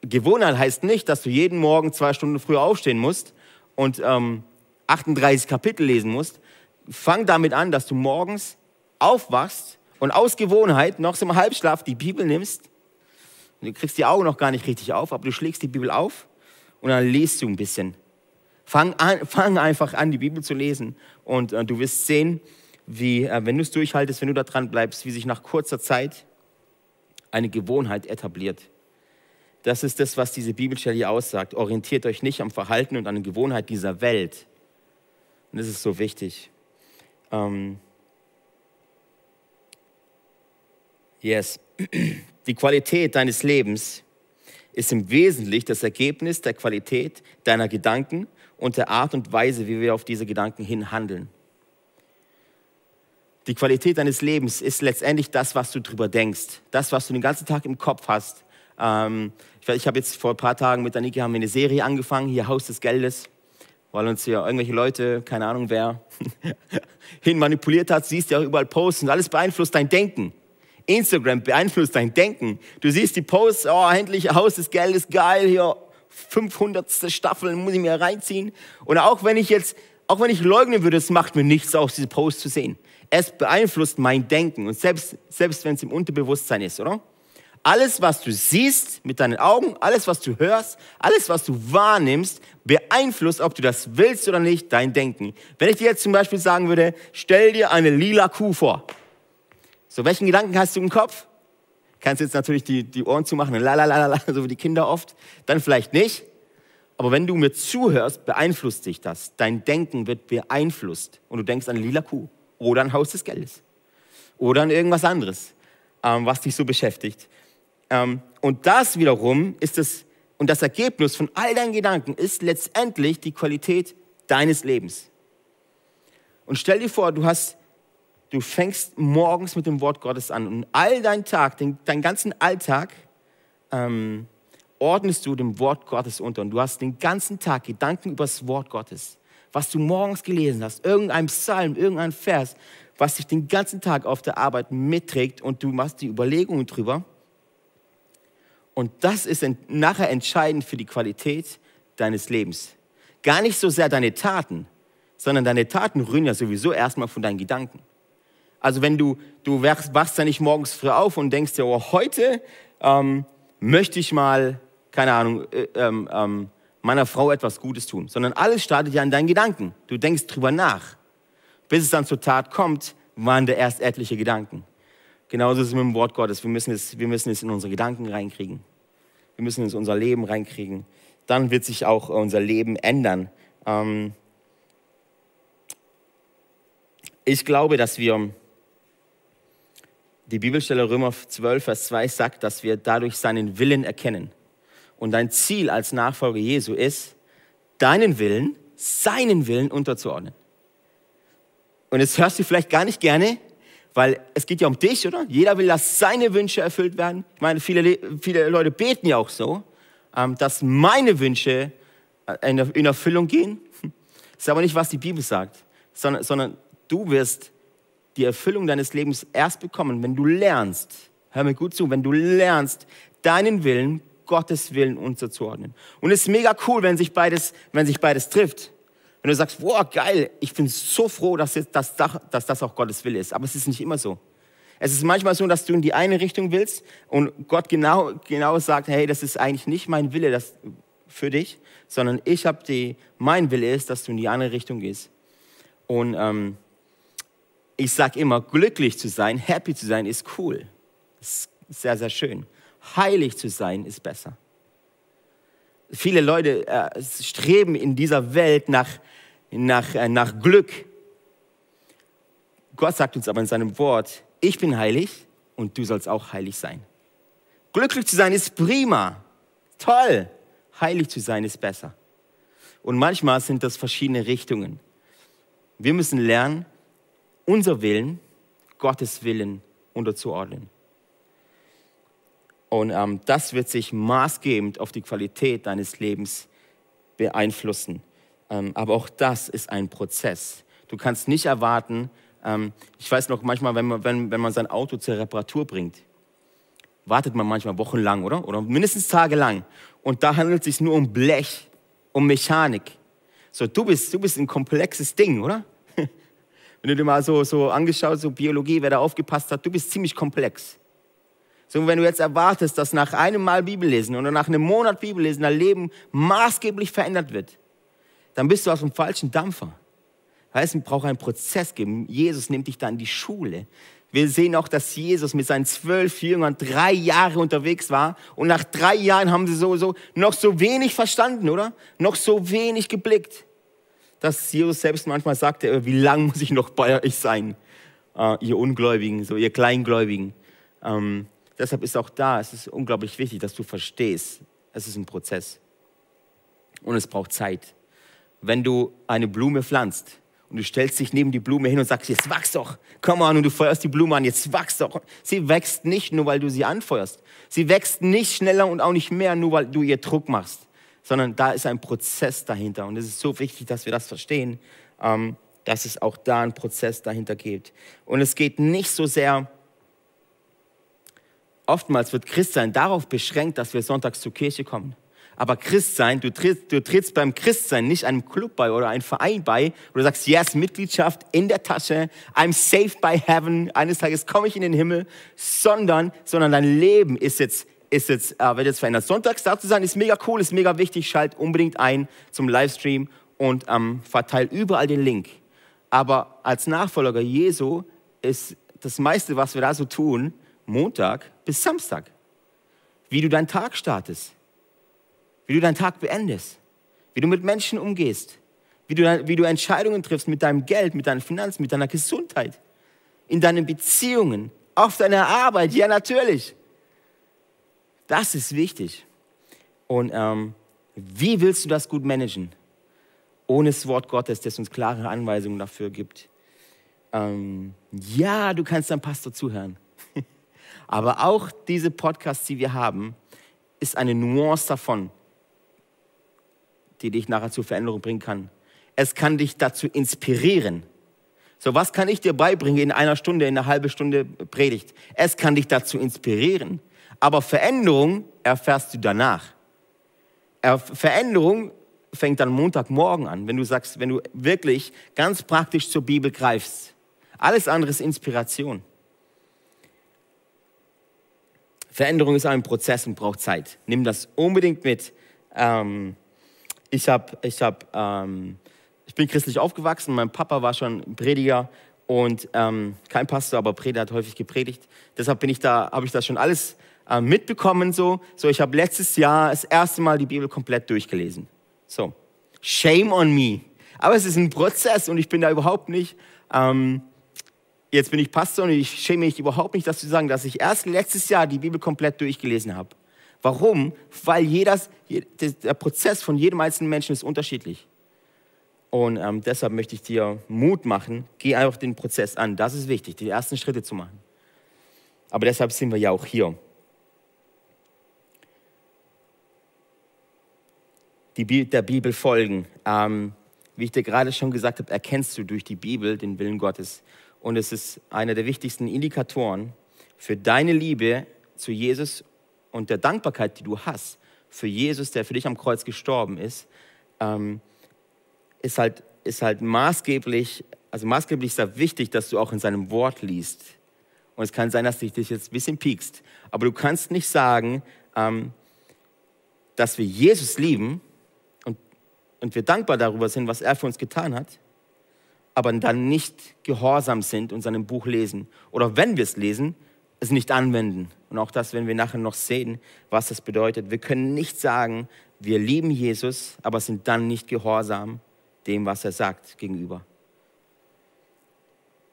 Gewohnheit heißt nicht, dass du jeden Morgen zwei Stunden früher aufstehen musst und ähm, 38 Kapitel lesen musst. Fang damit an, dass du morgens aufwachst und aus Gewohnheit noch im Halbschlaf die Bibel nimmst. Du kriegst die Augen noch gar nicht richtig auf, aber du schlägst die Bibel auf und dann liest du ein bisschen. Fang, an, fang einfach an, die Bibel zu lesen und äh, du wirst sehen, wie, äh, wenn du es durchhaltest, wenn du da dran bleibst, wie sich nach kurzer Zeit eine Gewohnheit etabliert. Das ist das, was diese Bibelstelle hier aussagt. Orientiert euch nicht am Verhalten und an der Gewohnheit dieser Welt. Und das ist so wichtig. Ähm yes. Die Qualität deines Lebens ist im Wesentlichen das Ergebnis der Qualität deiner Gedanken und der Art und Weise, wie wir auf diese Gedanken hin handeln. Die Qualität deines Lebens ist letztendlich das, was du drüber denkst, das, was du den ganzen Tag im Kopf hast. Ähm, ich, ich habe jetzt vor ein paar Tagen mit Aniki haben wir eine Serie angefangen, hier Haus des Geldes, weil uns hier irgendwelche Leute, keine Ahnung wer, hin manipuliert hat. Siehst ja auch überall Posts und alles beeinflusst dein Denken. Instagram beeinflusst dein Denken. Du siehst die Posts, oh, endlich Haus des Geldes, geil, hier 500. Staffel, muss ich mir reinziehen. Und auch wenn ich jetzt, auch wenn ich leugnen würde, es macht mir nichts aus, diese Posts zu sehen. Es beeinflusst mein Denken und selbst, selbst wenn es im Unterbewusstsein ist, oder? Alles, was du siehst mit deinen Augen, alles, was du hörst, alles, was du wahrnimmst, beeinflusst, ob du das willst oder nicht, dein Denken. Wenn ich dir jetzt zum Beispiel sagen würde, stell dir eine lila Kuh vor. So, welchen Gedanken hast du im Kopf? Kannst jetzt natürlich die, die Ohren zumachen, la la la la, so wie die Kinder oft. Dann vielleicht nicht. Aber wenn du mir zuhörst, beeinflusst dich das. Dein Denken wird beeinflusst und du denkst an lila Kuh oder ein Haus des Geldes oder an irgendwas anderes, ähm, was dich so beschäftigt. Ähm, und das wiederum ist das, und das Ergebnis von all deinen Gedanken ist letztendlich die Qualität deines Lebens. Und stell dir vor, du hast, du fängst morgens mit dem Wort Gottes an und all deinen Tag, den, deinen ganzen Alltag, ähm, ordnest du dem Wort Gottes unter und du hast den ganzen Tag Gedanken über das Wort Gottes was du morgens gelesen hast, irgendein Psalm, irgendein Vers, was dich den ganzen Tag auf der Arbeit mitträgt und du machst die Überlegungen drüber. Und das ist nachher entscheidend für die Qualität deines Lebens. Gar nicht so sehr deine Taten, sondern deine Taten rühren ja sowieso erstmal von deinen Gedanken. Also wenn du, du wachst, wachst ja nicht morgens früh auf und denkst dir, oh, heute ähm, möchte ich mal, keine Ahnung, äh, ähm, ähm, meiner Frau etwas Gutes tun, sondern alles startet ja in deinen Gedanken. Du denkst drüber nach. Bis es dann zur Tat kommt, waren da erst etliche Gedanken. Genauso ist es mit dem Wort Gottes. Wir müssen es, wir müssen es in unsere Gedanken reinkriegen. wir müssen es in unser Leben reinkriegen. Dann wird sich auch unser Leben ändern. Ähm ich glaube, dass wir, die Bibelstelle Römer 12, Vers 2 sagt, dass wir dadurch seinen Willen erkennen. Und dein Ziel als Nachfolger Jesu ist, deinen Willen, seinen Willen unterzuordnen. Und jetzt hörst du vielleicht gar nicht gerne, weil es geht ja um dich, oder? Jeder will, dass seine Wünsche erfüllt werden. Ich meine, viele, viele Leute beten ja auch so, ähm, dass meine Wünsche äh, in Erfüllung gehen. Das ist aber nicht, was die Bibel sagt, sondern, sondern du wirst die Erfüllung deines Lebens erst bekommen, wenn du lernst, hör mir gut zu, wenn du lernst, deinen Willen Gottes Willen unterzuordnen. Und es ist mega cool, wenn sich beides, wenn sich beides trifft. Wenn du sagst, wow, geil, ich bin so froh, dass, dass, dass das auch Gottes Wille ist. Aber es ist nicht immer so. Es ist manchmal so, dass du in die eine Richtung willst und Gott genau, genau sagt, hey, das ist eigentlich nicht mein Wille das für dich, sondern ich habe die, mein Wille ist, dass du in die andere Richtung gehst. Und ähm, ich sage immer, glücklich zu sein, happy zu sein, ist cool. Das ist sehr, sehr schön. Heilig zu sein ist besser. Viele Leute äh, streben in dieser Welt nach, nach, äh, nach Glück. Gott sagt uns aber in seinem Wort, ich bin heilig und du sollst auch heilig sein. Glücklich zu sein ist prima, toll. Heilig zu sein ist besser. Und manchmal sind das verschiedene Richtungen. Wir müssen lernen, unser Willen Gottes Willen unterzuordnen. Und ähm, das wird sich maßgebend auf die Qualität deines Lebens beeinflussen. Ähm, aber auch das ist ein Prozess. Du kannst nicht erwarten, ähm, ich weiß noch manchmal, wenn man, wenn, wenn man sein Auto zur Reparatur bringt, wartet man manchmal wochenlang, oder? Oder mindestens tagelang. Und da handelt es sich nur um Blech, um Mechanik. So, du bist, du bist ein komplexes Ding, oder? Wenn du dir mal so, so angeschaut, so Biologie, wer da aufgepasst hat, du bist ziemlich komplex. So, wenn du jetzt erwartest, dass nach einem Mal Bibellesen oder nach einem Monat Bibellesen dein Leben maßgeblich verändert wird, dann bist du aus dem falschen Dampfer. Heißt, es braucht einen Prozess geben. Jesus nimmt dich da in die Schule. Wir sehen auch, dass Jesus mit seinen zwölf Jüngern drei Jahre unterwegs war und nach drei Jahren haben sie so, so noch so wenig verstanden, oder? Noch so wenig geblickt, dass Jesus selbst manchmal sagte, wie lange muss ich noch bei euch sein, uh, ihr Ungläubigen, so ihr Kleingläubigen. Ähm, Deshalb ist auch da, es ist unglaublich wichtig, dass du verstehst, es ist ein Prozess und es braucht Zeit. Wenn du eine Blume pflanzt und du stellst dich neben die Blume hin und sagst, jetzt wachs doch, komm an und du feuerst die Blume an, jetzt wachs doch. Sie wächst nicht nur, weil du sie anfeuerst. Sie wächst nicht schneller und auch nicht mehr, nur weil du ihr Druck machst, sondern da ist ein Prozess dahinter und es ist so wichtig, dass wir das verstehen, ähm, dass es auch da einen Prozess dahinter gibt. Und es geht nicht so sehr Oftmals wird Christsein darauf beschränkt, dass wir sonntags zur Kirche kommen. Aber Christsein, du trittst, du trittst beim Christsein nicht einem Club bei oder einem Verein bei, wo du sagst, yes, Mitgliedschaft in der Tasche, I'm safe by heaven, eines Tages komme ich in den Himmel, sondern, sondern dein Leben ist jetzt, ist jetzt, äh, wird jetzt verändert. Sonntags da zu sein, ist mega cool, ist mega wichtig, schalt unbedingt ein zum Livestream und ähm, verteil überall den Link. Aber als Nachfolger Jesu ist das meiste, was wir da so tun, Montag bis Samstag. Wie du deinen Tag startest, wie du deinen Tag beendest, wie du mit Menschen umgehst, wie du, wie du Entscheidungen triffst mit deinem Geld, mit deinen Finanzen, mit deiner Gesundheit, in deinen Beziehungen, auf deiner Arbeit, ja natürlich. Das ist wichtig. Und ähm, wie willst du das gut managen? Ohne das Wort Gottes, das uns klare Anweisungen dafür gibt. Ähm, ja, du kannst deinem Pastor zuhören. Aber auch diese Podcasts, die wir haben, ist eine Nuance davon, die dich nachher zur Veränderung bringen kann. Es kann dich dazu inspirieren. So, was kann ich dir beibringen in einer Stunde, in einer halben Stunde Predigt? Es kann dich dazu inspirieren. Aber Veränderung erfährst du danach. Veränderung fängt dann Montagmorgen an, wenn du sagst, wenn du wirklich ganz praktisch zur Bibel greifst. Alles andere ist Inspiration. Veränderung ist ein Prozess und braucht Zeit. Nimm das unbedingt mit. Ähm, ich, hab, ich, hab, ähm, ich bin christlich aufgewachsen. Mein Papa war schon Prediger und ähm, kein Pastor, aber Prediger hat häufig gepredigt. Deshalb bin ich da, habe ich das schon alles äh, mitbekommen so. So, ich habe letztes Jahr das erste Mal die Bibel komplett durchgelesen. So, shame on me. Aber es ist ein Prozess und ich bin da überhaupt nicht. Ähm, jetzt bin ich Pastor und ich schäme mich überhaupt nicht, das zu sagen, dass ich erst letztes Jahr die Bibel komplett durchgelesen habe. Warum? Weil jeder, der Prozess von jedem einzelnen Menschen ist unterschiedlich. Und ähm, deshalb möchte ich dir Mut machen, geh einfach den Prozess an. Das ist wichtig, die ersten Schritte zu machen. Aber deshalb sind wir ja auch hier. Die, der Bibel folgen. Ähm, wie ich dir gerade schon gesagt habe, erkennst du durch die Bibel den Willen Gottes. Und es ist einer der wichtigsten Indikatoren für deine Liebe zu Jesus und der Dankbarkeit, die du hast für Jesus, der für dich am Kreuz gestorben ist, ähm, ist, halt, ist halt maßgeblich, also maßgeblich ist da wichtig, dass du auch in seinem Wort liest. Und es kann sein, dass dich das jetzt ein bisschen piekst. Aber du kannst nicht sagen, ähm, dass wir Jesus lieben und, und wir dankbar darüber sind, was er für uns getan hat, aber dann nicht gehorsam sind und seinem Buch lesen. Oder wenn wir es lesen, es nicht anwenden. Und auch das, wenn wir nachher noch sehen, was das bedeutet. Wir können nicht sagen, wir lieben Jesus, aber sind dann nicht gehorsam dem, was er sagt gegenüber.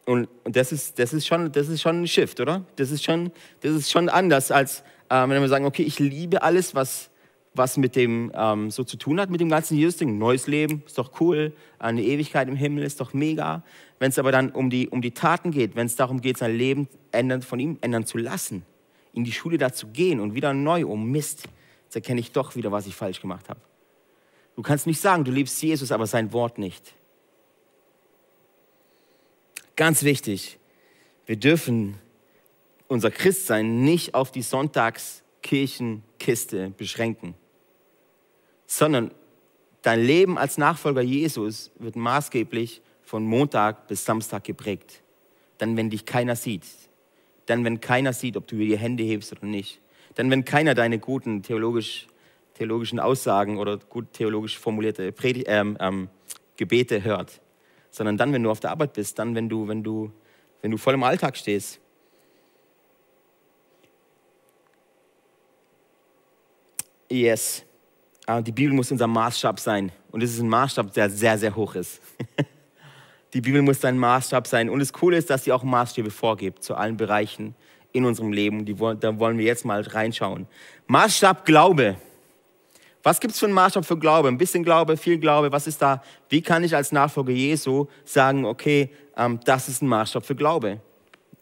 Und, und das, ist, das, ist schon, das ist schon ein Shift, oder? Das ist schon, das ist schon anders, als äh, wenn wir sagen, okay, ich liebe alles, was, was mit dem ähm, so zu tun hat, mit dem ganzen Jesus-Ding. Neues Leben, ist doch cool. Eine Ewigkeit im Himmel ist doch mega. Wenn es aber dann um die, um die Taten geht, wenn es darum geht, sein Leben ändern, von ihm ändern zu lassen, in die Schule da zu gehen und wieder neu, um oh Mist, jetzt erkenne ich doch wieder, was ich falsch gemacht habe. Du kannst nicht sagen, du liebst Jesus, aber sein Wort nicht. Ganz wichtig, wir dürfen unser Christsein nicht auf die Sonntagskirchenkiste beschränken, sondern dein Leben als Nachfolger Jesus wird maßgeblich von Montag bis Samstag geprägt. Dann, wenn dich keiner sieht. Dann, wenn keiner sieht, ob du die Hände hebst oder nicht. Dann, wenn keiner deine guten theologisch, theologischen Aussagen oder gut theologisch formulierte Predigt, ähm, ähm, Gebete hört sondern dann, wenn du auf der Arbeit bist, dann, wenn du, wenn du, wenn du voll im Alltag stehst. Yes. Ah, die Bibel muss unser Maßstab sein. Und es ist ein Maßstab, der sehr, sehr hoch ist. die Bibel muss dein Maßstab sein. Und das Coole ist, dass sie auch Maßstäbe vorgibt zu allen Bereichen in unserem Leben. Die, da wollen wir jetzt mal reinschauen. Maßstab Glaube. Was gibt es für einen Maßstab für Glaube? Ein bisschen Glaube, viel Glaube, was ist da? Wie kann ich als Nachfolger Jesu sagen, okay, ähm, das ist ein Maßstab für Glaube?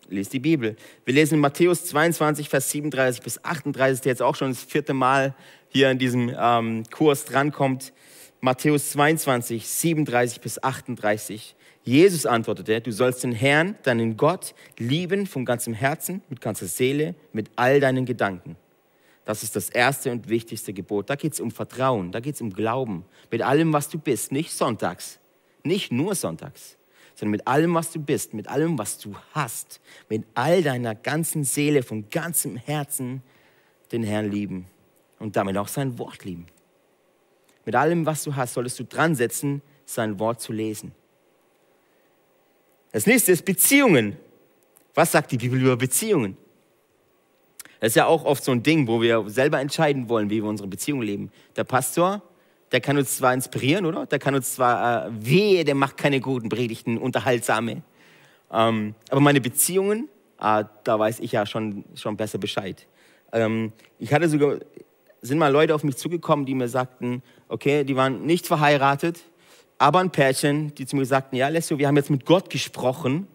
Lest die Bibel. Wir lesen in Matthäus 22, Vers 37 bis 38, der jetzt auch schon das vierte Mal hier in diesem ähm, Kurs drankommt. Matthäus 22, 37 bis 38. Jesus antwortete, du sollst den Herrn, deinen Gott, lieben von ganzem Herzen, mit ganzer Seele, mit all deinen Gedanken. Das ist das erste und wichtigste Gebot. Da geht es um Vertrauen, da geht es um Glauben. Mit allem, was du bist, nicht sonntags, nicht nur sonntags, sondern mit allem, was du bist, mit allem, was du hast, mit all deiner ganzen Seele, von ganzem Herzen den Herrn lieben und damit auch sein Wort lieben. Mit allem, was du hast, solltest du dran setzen, sein Wort zu lesen. Das nächste ist Beziehungen. Was sagt die Bibel über Beziehungen? Das ist ja auch oft so ein Ding, wo wir selber entscheiden wollen, wie wir unsere Beziehung leben. Der Pastor, der kann uns zwar inspirieren, oder? Der kann uns zwar, äh, wehe, der macht keine guten Predigten, unterhaltsame. Ähm, aber meine Beziehungen, äh, da weiß ich ja schon, schon besser Bescheid. Ähm, ich hatte sogar, sind mal Leute auf mich zugekommen, die mir sagten, okay, die waren nicht verheiratet, aber ein Pärchen, die zu mir sagten, ja, Lessio, wir haben jetzt mit Gott gesprochen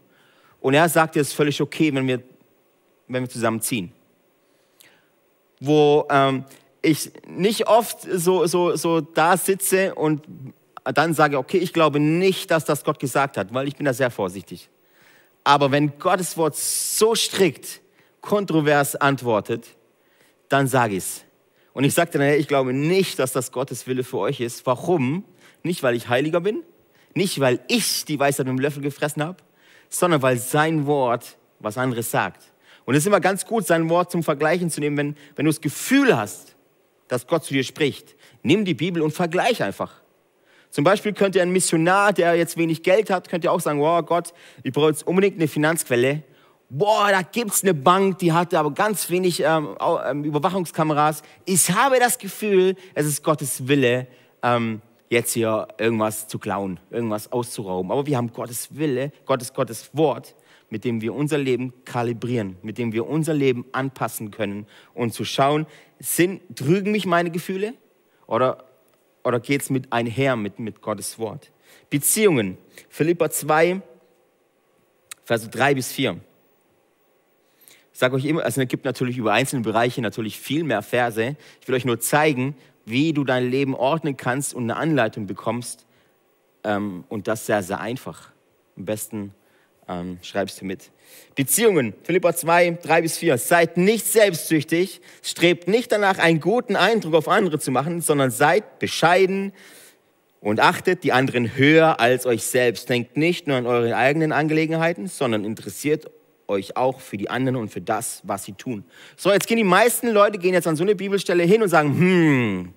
und er sagte, es ist völlig okay, wenn wir, wenn wir zusammen ziehen wo ähm, ich nicht oft so, so, so da sitze und dann sage, okay, ich glaube nicht, dass das Gott gesagt hat, weil ich bin da sehr vorsichtig. Aber wenn Gottes Wort so strikt, kontrovers antwortet, dann sage ich es. Und ich sagte, naja, ich glaube nicht, dass das Gottes Wille für euch ist. Warum? Nicht, weil ich heiliger bin, nicht, weil ich die Weisheit mit dem Löffel gefressen habe, sondern weil sein Wort was anderes sagt. Und es ist immer ganz gut, sein Wort zum Vergleichen zu nehmen, wenn, wenn du das Gefühl hast, dass Gott zu dir spricht. Nimm die Bibel und vergleich einfach. Zum Beispiel könnte ein Missionar, der jetzt wenig Geld hat, könnte auch sagen, wow Gott, ich brauche jetzt unbedingt eine Finanzquelle boah, da gibt's eine Bank, die hatte aber ganz wenig ähm, ähm, Überwachungskameras. Ich habe das Gefühl, es ist Gottes Wille, ähm, jetzt hier irgendwas zu klauen, irgendwas auszurauben. Aber wir haben Gottes Wille, Gottes, Gottes Wort, mit dem wir unser Leben kalibrieren, mit dem wir unser Leben anpassen können und zu schauen, sind, trügen mich meine Gefühle oder, oder es mit einher mit, mit Gottes Wort? Beziehungen, Philippa 2, Verse 3 bis 4. Sage euch immer, also es gibt natürlich über einzelne Bereiche natürlich viel mehr Verse. Ich will euch nur zeigen, wie du dein Leben ordnen kannst und eine Anleitung bekommst. Ähm, und das sehr, sehr einfach. Am besten ähm, schreibst du mit. Beziehungen, Philippa 2, 3 bis 4. Seid nicht selbstsüchtig, strebt nicht danach, einen guten Eindruck auf andere zu machen, sondern seid bescheiden und achtet die anderen höher als euch selbst. Denkt nicht nur an eure eigenen Angelegenheiten, sondern interessiert euch auch für die anderen und für das, was sie tun. So, jetzt gehen die meisten Leute gehen jetzt an so eine Bibelstelle hin und sagen, hm,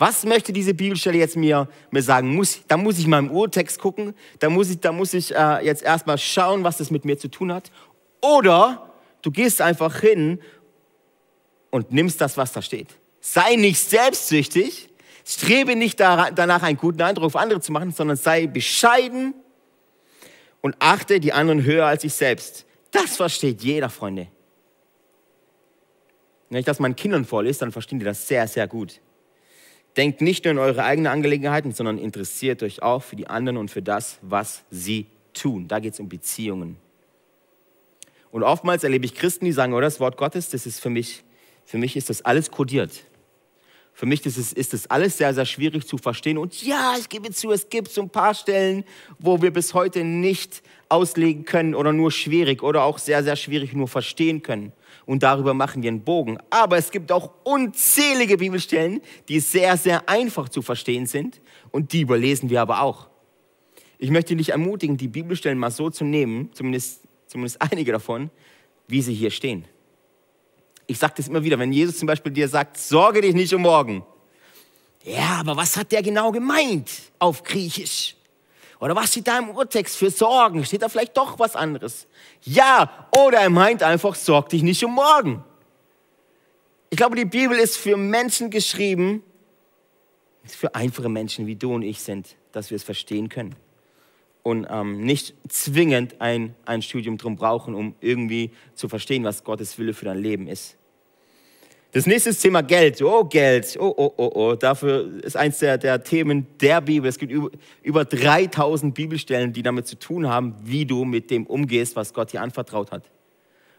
was möchte diese Bibelstelle jetzt mir, mir sagen? Muss, da muss ich mal im Urtext gucken, da muss ich, da muss ich äh, jetzt erstmal schauen, was das mit mir zu tun hat. Oder du gehst einfach hin und nimmst das, was da steht. Sei nicht selbstsüchtig, strebe nicht danach, einen guten Eindruck auf andere zu machen, sondern sei bescheiden und achte die anderen höher als sich selbst. Das versteht jeder, Freunde. Wenn ich das meinen Kindern vorlese, dann verstehen die das sehr, sehr gut. Denkt nicht nur in eure eigenen Angelegenheiten, sondern interessiert euch auch für die anderen und für das, was sie tun. Da geht es um Beziehungen. Und oftmals erlebe ich Christen, die sagen, oh, das Wort Gottes, das ist für mich, für mich ist das alles kodiert. Für mich ist es, ist es alles sehr, sehr schwierig zu verstehen. Und ja, ich gebe zu, es gibt so ein paar Stellen, wo wir bis heute nicht auslegen können oder nur schwierig oder auch sehr, sehr schwierig nur verstehen können und darüber machen wir einen Bogen. Aber es gibt auch unzählige Bibelstellen, die sehr, sehr einfach zu verstehen sind und die überlesen wir aber auch. Ich möchte dich ermutigen, die Bibelstellen mal so zu nehmen, zumindest, zumindest einige davon, wie sie hier stehen. Ich sage das immer wieder, wenn Jesus zum Beispiel dir sagt, sorge dich nicht um morgen. Ja, aber was hat der genau gemeint auf Griechisch? Oder was steht da im Urtext für Sorgen? Steht da vielleicht doch was anderes? Ja, oder er meint einfach, sorg dich nicht um morgen. Ich glaube, die Bibel ist für Menschen geschrieben, für einfache Menschen wie du und ich sind, dass wir es verstehen können. Und ähm, nicht zwingend ein, ein Studium drum brauchen, um irgendwie zu verstehen, was Gottes Wille für dein Leben ist. Das nächste ist Thema Geld. Oh, Geld. Oh, oh, oh, oh. Dafür ist eins der, der Themen der Bibel. Es gibt über, über 3000 Bibelstellen, die damit zu tun haben, wie du mit dem umgehst, was Gott dir anvertraut hat.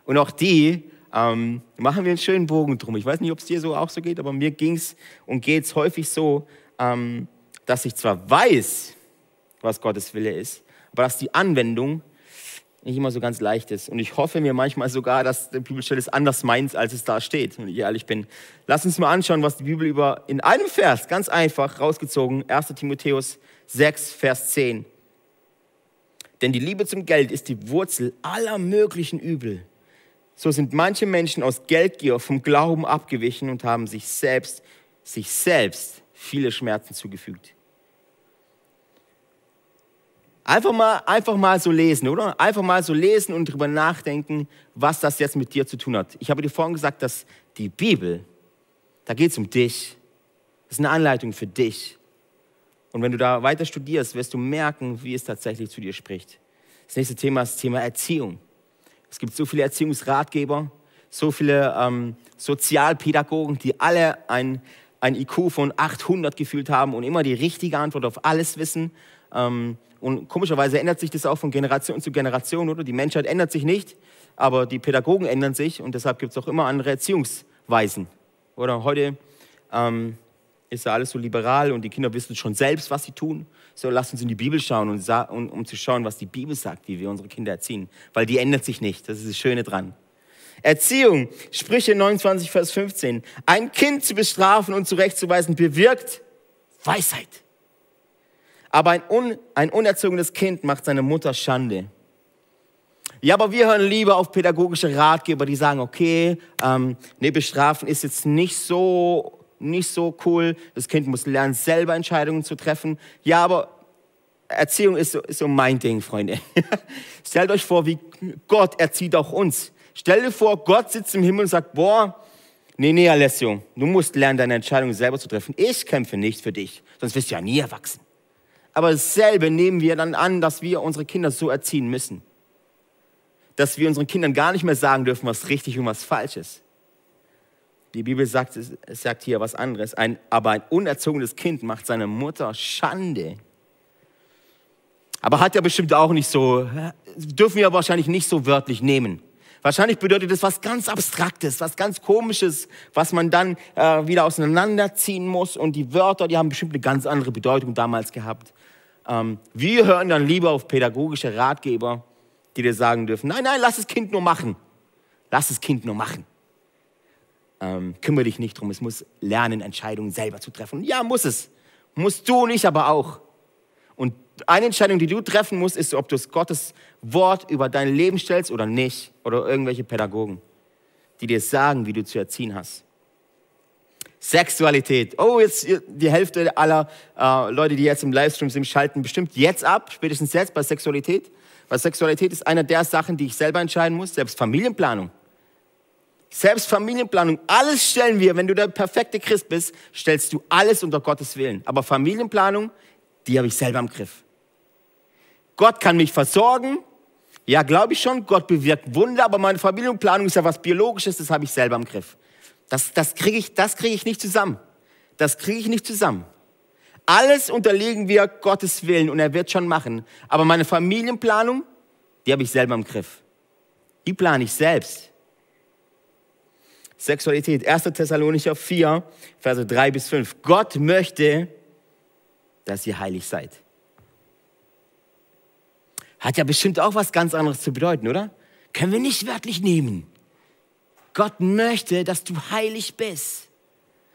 Und auch die ähm, machen wir einen schönen Bogen drum. Ich weiß nicht, ob es dir so auch so geht, aber mir ging es und geht es häufig so, ähm, dass ich zwar weiß, was Gottes Wille ist, aber dass die Anwendung nicht immer so ganz leicht ist. Und ich hoffe mir manchmal sogar, dass die Bibelstelle es anders meint, als es da steht, wenn ich ehrlich bin. Lass uns mal anschauen, was die Bibel über in einem Vers, ganz einfach rausgezogen, 1 Timotheus 6, Vers 10. Denn die Liebe zum Geld ist die Wurzel aller möglichen Übel. So sind manche Menschen aus Geldgier vom Glauben abgewichen und haben sich selbst, sich selbst viele Schmerzen zugefügt. Einfach mal, einfach mal so lesen, oder? Einfach mal so lesen und darüber nachdenken, was das jetzt mit dir zu tun hat. Ich habe dir vorhin gesagt, dass die Bibel, da geht es um dich. Das ist eine Anleitung für dich. Und wenn du da weiter studierst, wirst du merken, wie es tatsächlich zu dir spricht. Das nächste Thema ist das Thema Erziehung. Es gibt so viele Erziehungsratgeber, so viele ähm, Sozialpädagogen, die alle ein, ein IQ von 800 gefühlt haben und immer die richtige Antwort auf alles wissen. Ähm, und komischerweise ändert sich das auch von Generation zu Generation, oder? Die Menschheit ändert sich nicht, aber die Pädagogen ändern sich und deshalb gibt es auch immer andere Erziehungsweisen. Oder heute ähm, ist ja alles so liberal und die Kinder wissen schon selbst, was sie tun. So, lasst uns in die Bibel schauen, und, um zu schauen, was die Bibel sagt, wie wir unsere Kinder erziehen. Weil die ändert sich nicht. Das ist das Schöne dran. Erziehung, Sprüche 29, Vers 15. Ein Kind zu bestrafen und zurechtzuweisen bewirkt Weisheit. Aber ein, un, ein unerzogenes Kind macht seine Mutter Schande. Ja, aber wir hören lieber auf pädagogische Ratgeber, die sagen, okay, ähm, nee, bestrafen ist jetzt nicht so, nicht so cool. Das Kind muss lernen, selber Entscheidungen zu treffen. Ja, aber Erziehung ist so, ist so mein Ding, Freunde. Stellt euch vor, wie Gott erzieht auch uns. Stell dir vor, Gott sitzt im Himmel und sagt, boah, nee, nee, Alessio, du musst lernen, deine Entscheidung selber zu treffen. Ich kämpfe nicht für dich, sonst wirst du ja nie erwachsen. Aber dasselbe nehmen wir dann an, dass wir unsere Kinder so erziehen müssen. Dass wir unseren Kindern gar nicht mehr sagen dürfen, was richtig und was falsch ist. Die Bibel sagt, sagt hier was anderes. Ein, aber ein unerzogenes Kind macht seine Mutter Schande. Aber hat ja bestimmt auch nicht so, dürfen wir wahrscheinlich nicht so wörtlich nehmen. Wahrscheinlich bedeutet das was ganz Abstraktes, was ganz Komisches, was man dann äh, wieder auseinanderziehen muss. Und die Wörter, die haben bestimmt eine ganz andere Bedeutung damals gehabt. Ähm, wir hören dann lieber auf pädagogische Ratgeber, die dir sagen dürfen, nein, nein, lass das Kind nur machen. Lass das Kind nur machen. Ähm, kümmere dich nicht drum, es muss lernen, Entscheidungen selber zu treffen. Ja, muss es. Musst du nicht, aber auch. Und eine Entscheidung, die du treffen musst, ist, ob du es Gottes Wort über dein Leben stellst oder nicht. Oder irgendwelche Pädagogen, die dir sagen, wie du zu erziehen hast. Sexualität. Oh, jetzt die Hälfte aller äh, Leute, die jetzt im Livestream sind, schalten bestimmt jetzt ab, spätestens jetzt bei Sexualität. Weil Sexualität ist eine der Sachen, die ich selber entscheiden muss, selbst Familienplanung. Selbst Familienplanung, alles stellen wir, wenn du der perfekte Christ bist, stellst du alles unter Gottes Willen. Aber Familienplanung, die habe ich selber im Griff. Gott kann mich versorgen. Ja, glaube ich schon, Gott bewirkt Wunder, aber meine Familienplanung ist ja was Biologisches, das habe ich selber im Griff. Das, das kriege ich, das kriege ich nicht zusammen. Das kriege ich nicht zusammen. Alles unterlegen wir Gottes Willen und er wird schon machen. Aber meine Familienplanung, die habe ich selber im Griff. Die plane ich selbst. Sexualität. 1. Thessalonicher 4, Verse 3 bis 5. Gott möchte, dass ihr heilig seid. Hat ja bestimmt auch was ganz anderes zu bedeuten, oder? Können wir nicht wörtlich nehmen. Gott möchte, dass du heilig bist.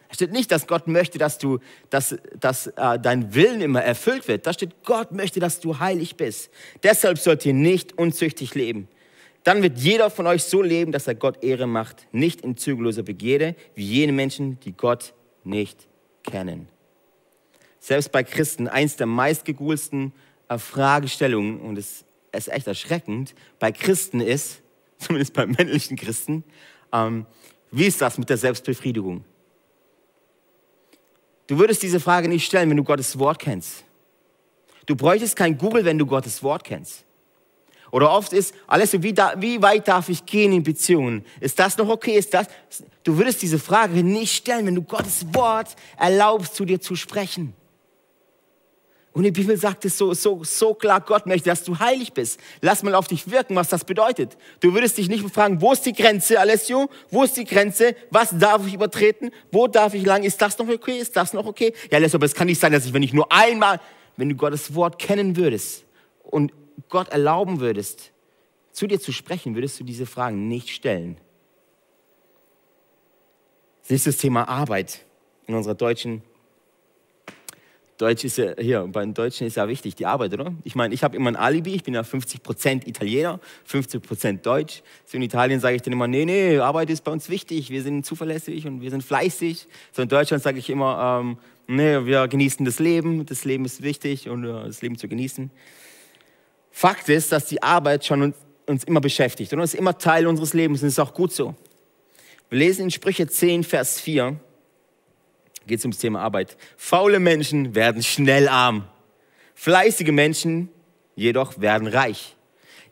Da steht nicht, dass Gott möchte, dass, du, dass, dass äh, dein Willen immer erfüllt wird. Da steht, Gott möchte, dass du heilig bist. Deshalb sollt ihr nicht unzüchtig leben. Dann wird jeder von euch so leben, dass er Gott Ehre macht, nicht in zügelloser Begierde, wie jene Menschen, die Gott nicht kennen. Selbst bei Christen, eins der meistgegoogelsten äh, Fragestellungen, und es ist echt erschreckend, bei Christen ist, zumindest bei männlichen Christen, ähm, wie ist das mit der Selbstbefriedigung? Du würdest diese Frage nicht stellen, wenn du Gottes Wort kennst. Du bräuchtest kein Google, wenn du Gottes Wort kennst. Oder oft ist alles so, wie, da, wie weit darf ich gehen in Beziehungen? Ist das noch okay? Ist das? Du würdest diese Frage nicht stellen, wenn du Gottes Wort erlaubst, zu dir zu sprechen. Und die Bibel sagt es so, so, so klar, Gott möchte, dass du heilig bist. Lass mal auf dich wirken, was das bedeutet. Du würdest dich nicht fragen, wo ist die Grenze, Alessio? Wo ist die Grenze? Was darf ich übertreten? Wo darf ich lang? Ist das noch okay? Ist das noch okay? Ja, Alessio, aber es kann nicht sein, dass ich, wenn ich nur einmal, wenn du Gottes Wort kennen würdest und Gott erlauben würdest, zu dir zu sprechen, würdest du diese Fragen nicht stellen. Nächstes Thema Arbeit in unserer deutschen. Deutsch ist ja, hier, bei den Deutschen ist ja wichtig, die Arbeit, oder? Ich meine, ich habe immer ein Alibi, ich bin ja 50% Italiener, 50% Deutsch. So in Italien sage ich dann immer, nee, nee, Arbeit ist bei uns wichtig, wir sind zuverlässig und wir sind fleißig. So in Deutschland sage ich immer, ähm, nee, wir genießen das Leben, das Leben ist wichtig und uh, das Leben zu genießen. Fakt ist, dass die Arbeit schon uns, uns immer beschäftigt und ist immer Teil unseres Lebens und ist auch gut so. Wir lesen in Sprüche 10, Vers 4, geht es ums Thema Arbeit. Faule Menschen werden schnell arm, fleißige Menschen jedoch werden reich.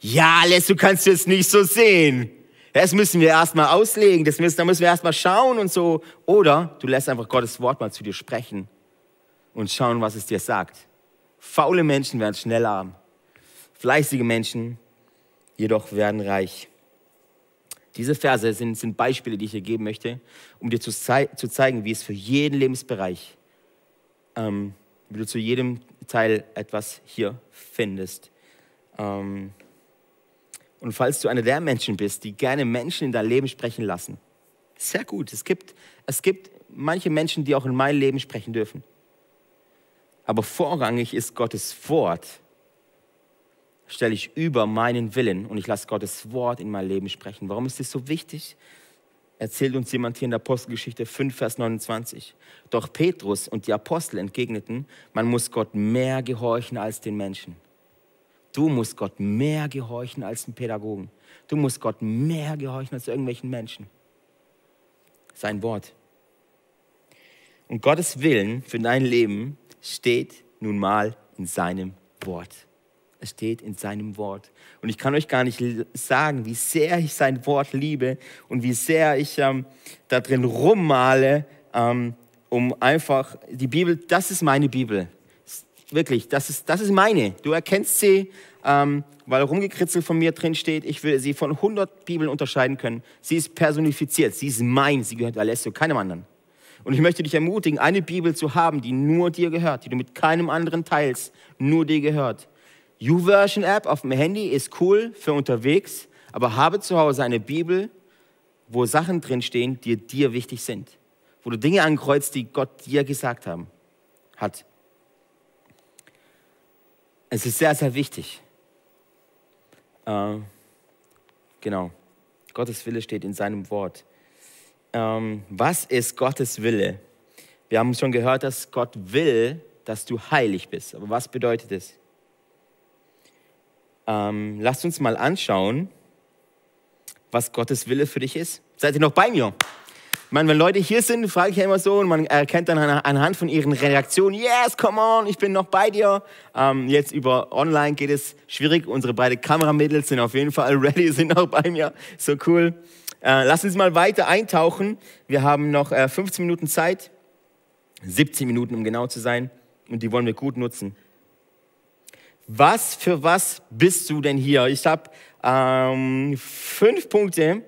Ja, Les, du kannst es nicht so sehen. Das müssen wir erstmal auslegen, das müssen, da müssen wir erstmal schauen und so. Oder du lässt einfach Gottes Wort mal zu dir sprechen und schauen, was es dir sagt. Faule Menschen werden schnell arm, Fleißige Menschen jedoch werden reich. Diese Verse sind, sind Beispiele, die ich dir geben möchte, um dir zu, zu zeigen, wie es für jeden Lebensbereich, ähm, wie du zu jedem Teil etwas hier findest. Ähm, und falls du einer der Menschen bist, die gerne Menschen in dein Leben sprechen lassen, sehr gut. Es gibt, es gibt manche Menschen, die auch in mein Leben sprechen dürfen. Aber vorrangig ist Gottes Wort stelle ich über meinen Willen und ich lasse Gottes Wort in mein Leben sprechen. Warum ist das so wichtig? erzählt uns jemand hier in der Apostelgeschichte 5, Vers 29. Doch Petrus und die Apostel entgegneten, man muss Gott mehr gehorchen als den Menschen. Du musst Gott mehr gehorchen als den Pädagogen. Du musst Gott mehr gehorchen als irgendwelchen Menschen. Sein Wort. Und Gottes Willen für dein Leben steht nun mal in seinem Wort. Es steht in seinem Wort. Und ich kann euch gar nicht sagen, wie sehr ich sein Wort liebe und wie sehr ich ähm, da drin rummale, ähm, um einfach die Bibel, das ist meine Bibel. Wirklich, das ist, das ist meine. Du erkennst sie, ähm, weil rumgekritzelt von mir drin steht. Ich will sie von 100 Bibeln unterscheiden können. Sie ist personifiziert, sie ist mein, sie gehört Alessio, keinem anderen. Und ich möchte dich ermutigen, eine Bibel zu haben, die nur dir gehört, die du mit keinem anderen teilst, nur dir gehört. YouVersion App auf dem Handy ist cool für unterwegs, aber habe zu Hause eine Bibel, wo Sachen drinstehen, die dir wichtig sind. Wo du Dinge ankreuzt, die Gott dir gesagt haben, hat. Es ist sehr, sehr wichtig. Äh, genau. Gottes Wille steht in seinem Wort ähm, was ist Gottes Wille? Wir haben schon gehört, dass Gott will, dass du heilig bist. Aber was bedeutet es? Ähm, lasst uns mal anschauen, was Gottes Wille für dich ist. Seid ihr noch bei mir? Ich meine, wenn Leute hier sind, frage ich ja immer so und man erkennt dann anhand von ihren Reaktionen, yes, come on, ich bin noch bei dir. Ähm, jetzt über online geht es schwierig. Unsere beiden Kameramädels sind auf jeden Fall ready, sind noch bei mir. So cool. Äh, lass uns mal weiter eintauchen. Wir haben noch äh, 15 Minuten Zeit, 17 Minuten, um genau zu sein, und die wollen wir gut nutzen. Was für was bist du denn hier? Ich habe ähm, fünf Punkte,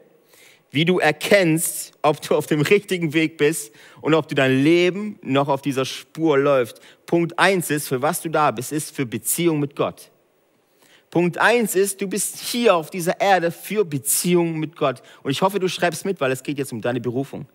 wie du erkennst, ob du auf dem richtigen Weg bist und ob du dein Leben noch auf dieser Spur läuft. Punkt eins ist, für was du da bist, ist für Beziehung mit Gott. Punkt eins ist, du bist hier auf dieser Erde für Beziehung mit Gott. Und ich hoffe, du schreibst mit, weil es geht jetzt um deine Berufung.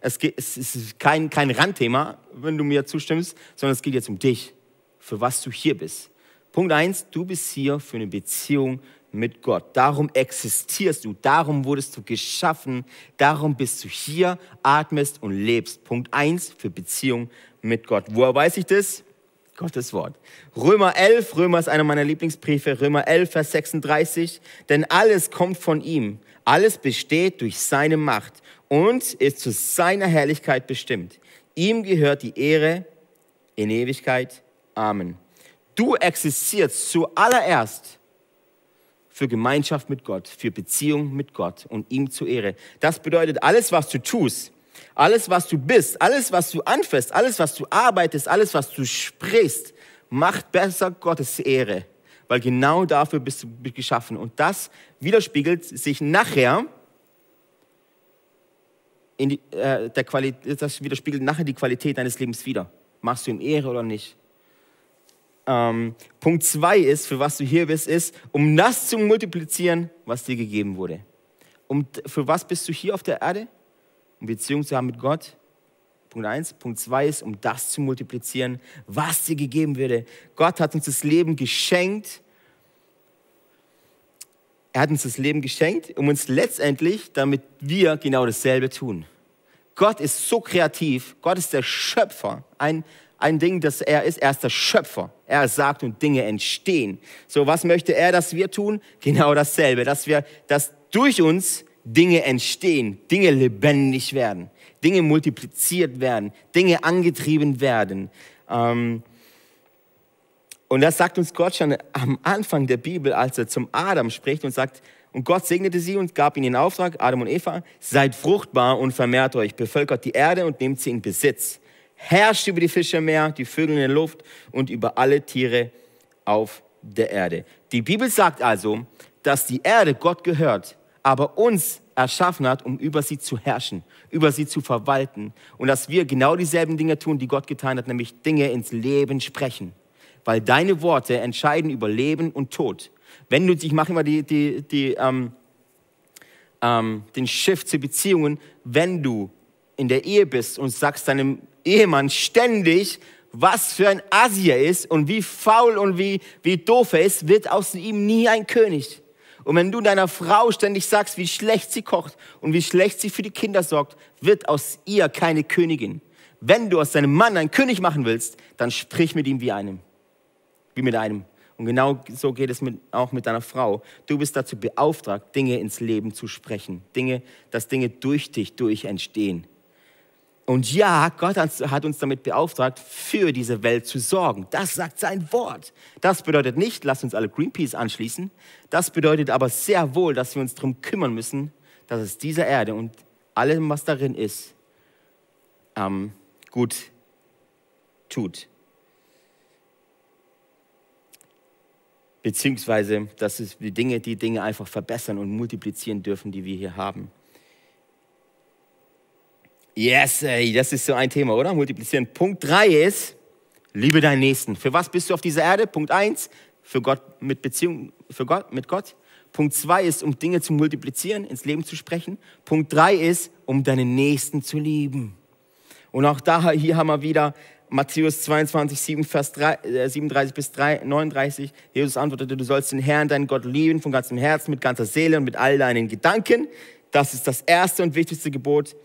Es, geht, es ist kein, kein Randthema, wenn du mir zustimmst, sondern es geht jetzt um dich, für was du hier bist. Punkt eins, du bist hier für eine Beziehung mit Gott. Darum existierst du, darum wurdest du geschaffen, darum bist du hier, atmest und lebst. Punkt eins für Beziehung mit Gott. Woher weiß ich das? Gottes Wort. Römer 11, Römer ist einer meiner Lieblingsbriefe, Römer 11, Vers 36. Denn alles kommt von ihm. Alles besteht durch seine Macht und ist zu seiner Herrlichkeit bestimmt. Ihm gehört die Ehre in Ewigkeit. Amen. Du existierst zuallererst für Gemeinschaft mit Gott, für Beziehung mit Gott und ihm zur Ehre. Das bedeutet, alles, was du tust, alles, was du bist, alles, was du anfährst, alles, was du arbeitest, alles, was du sprichst, macht besser Gottes Ehre. Weil genau dafür bist du geschaffen. Und das widerspiegelt sich nachher in die, äh, der Qualität, das widerspiegelt nachher die Qualität deines Lebens wieder. Machst du ihm Ehre oder nicht? Ähm, Punkt zwei ist, für was du hier bist, ist, um das zu multiplizieren, was dir gegeben wurde. Um, für was bist du hier auf der Erde? um Beziehung zu haben mit Gott. Punkt eins. Punkt zwei ist, um das zu multiplizieren, was dir gegeben würde. Gott hat uns das Leben geschenkt. Er hat uns das Leben geschenkt, um uns letztendlich, damit wir genau dasselbe tun. Gott ist so kreativ. Gott ist der Schöpfer. Ein, ein Ding, das er ist. Er ist der Schöpfer. Er sagt und Dinge entstehen. So, was möchte er, dass wir tun? Genau dasselbe. Dass wir, dass durch uns Dinge entstehen, Dinge lebendig werden, Dinge multipliziert werden, Dinge angetrieben werden. Ähm, und das sagt uns Gott schon am Anfang der Bibel, als er zum Adam spricht und sagt, und Gott segnete sie und gab ihnen den Auftrag, Adam und Eva, seid fruchtbar und vermehrt euch, bevölkert die Erde und nehmt sie in Besitz. Herrscht über die Fische im Meer, die Vögel in der Luft und über alle Tiere auf der Erde. Die Bibel sagt also, dass die Erde Gott gehört, aber uns erschaffen hat, um über sie zu herrschen, über sie zu verwalten. Und dass wir genau dieselben Dinge tun, die Gott getan hat, nämlich Dinge ins Leben sprechen. Weil deine Worte entscheiden über Leben und Tod. Wenn du, ich mache immer die, die, die, ähm, ähm, den Shift zu Beziehungen, wenn du in der Ehe bist und sagst deinem Ehemann ständig, was für ein Asier ist und wie faul und wie, wie doof er ist, wird aus ihm nie ein König. Und wenn du deiner Frau ständig sagst, wie schlecht sie kocht und wie schlecht sie für die Kinder sorgt, wird aus ihr keine Königin. Wenn du aus deinem Mann einen König machen willst, dann sprich mit ihm wie einem. Wie mit einem. Und genau so geht es mit, auch mit deiner Frau. Du bist dazu beauftragt, Dinge ins Leben zu sprechen. Dinge, dass Dinge durch dich durch entstehen. Und ja, Gott hat uns damit beauftragt, für diese Welt zu sorgen. Das sagt sein Wort. Das bedeutet nicht, lasst uns alle Greenpeace anschließen. Das bedeutet aber sehr wohl, dass wir uns darum kümmern müssen, dass es dieser Erde und allem, was darin ist, ähm, gut tut. Beziehungsweise, dass es die Dinge, die Dinge einfach verbessern und multiplizieren dürfen, die wir hier haben. Yes, ey, das ist so ein Thema, oder? Multiplizieren. Punkt drei ist, liebe deinen Nächsten. Für was bist du auf dieser Erde? Punkt eins, für Gott, mit Beziehung, für Gott, mit Gott. Punkt zwei ist, um Dinge zu multiplizieren, ins Leben zu sprechen. Punkt drei ist, um deinen Nächsten zu lieben. Und auch da, hier haben wir wieder Matthäus 22, 7, Vers 3, äh, 37 bis 3, 39. Jesus antwortete, du sollst den Herrn, deinen Gott lieben, von ganzem Herzen, mit ganzer Seele und mit all deinen Gedanken. Das ist das erste und wichtigste Gebot.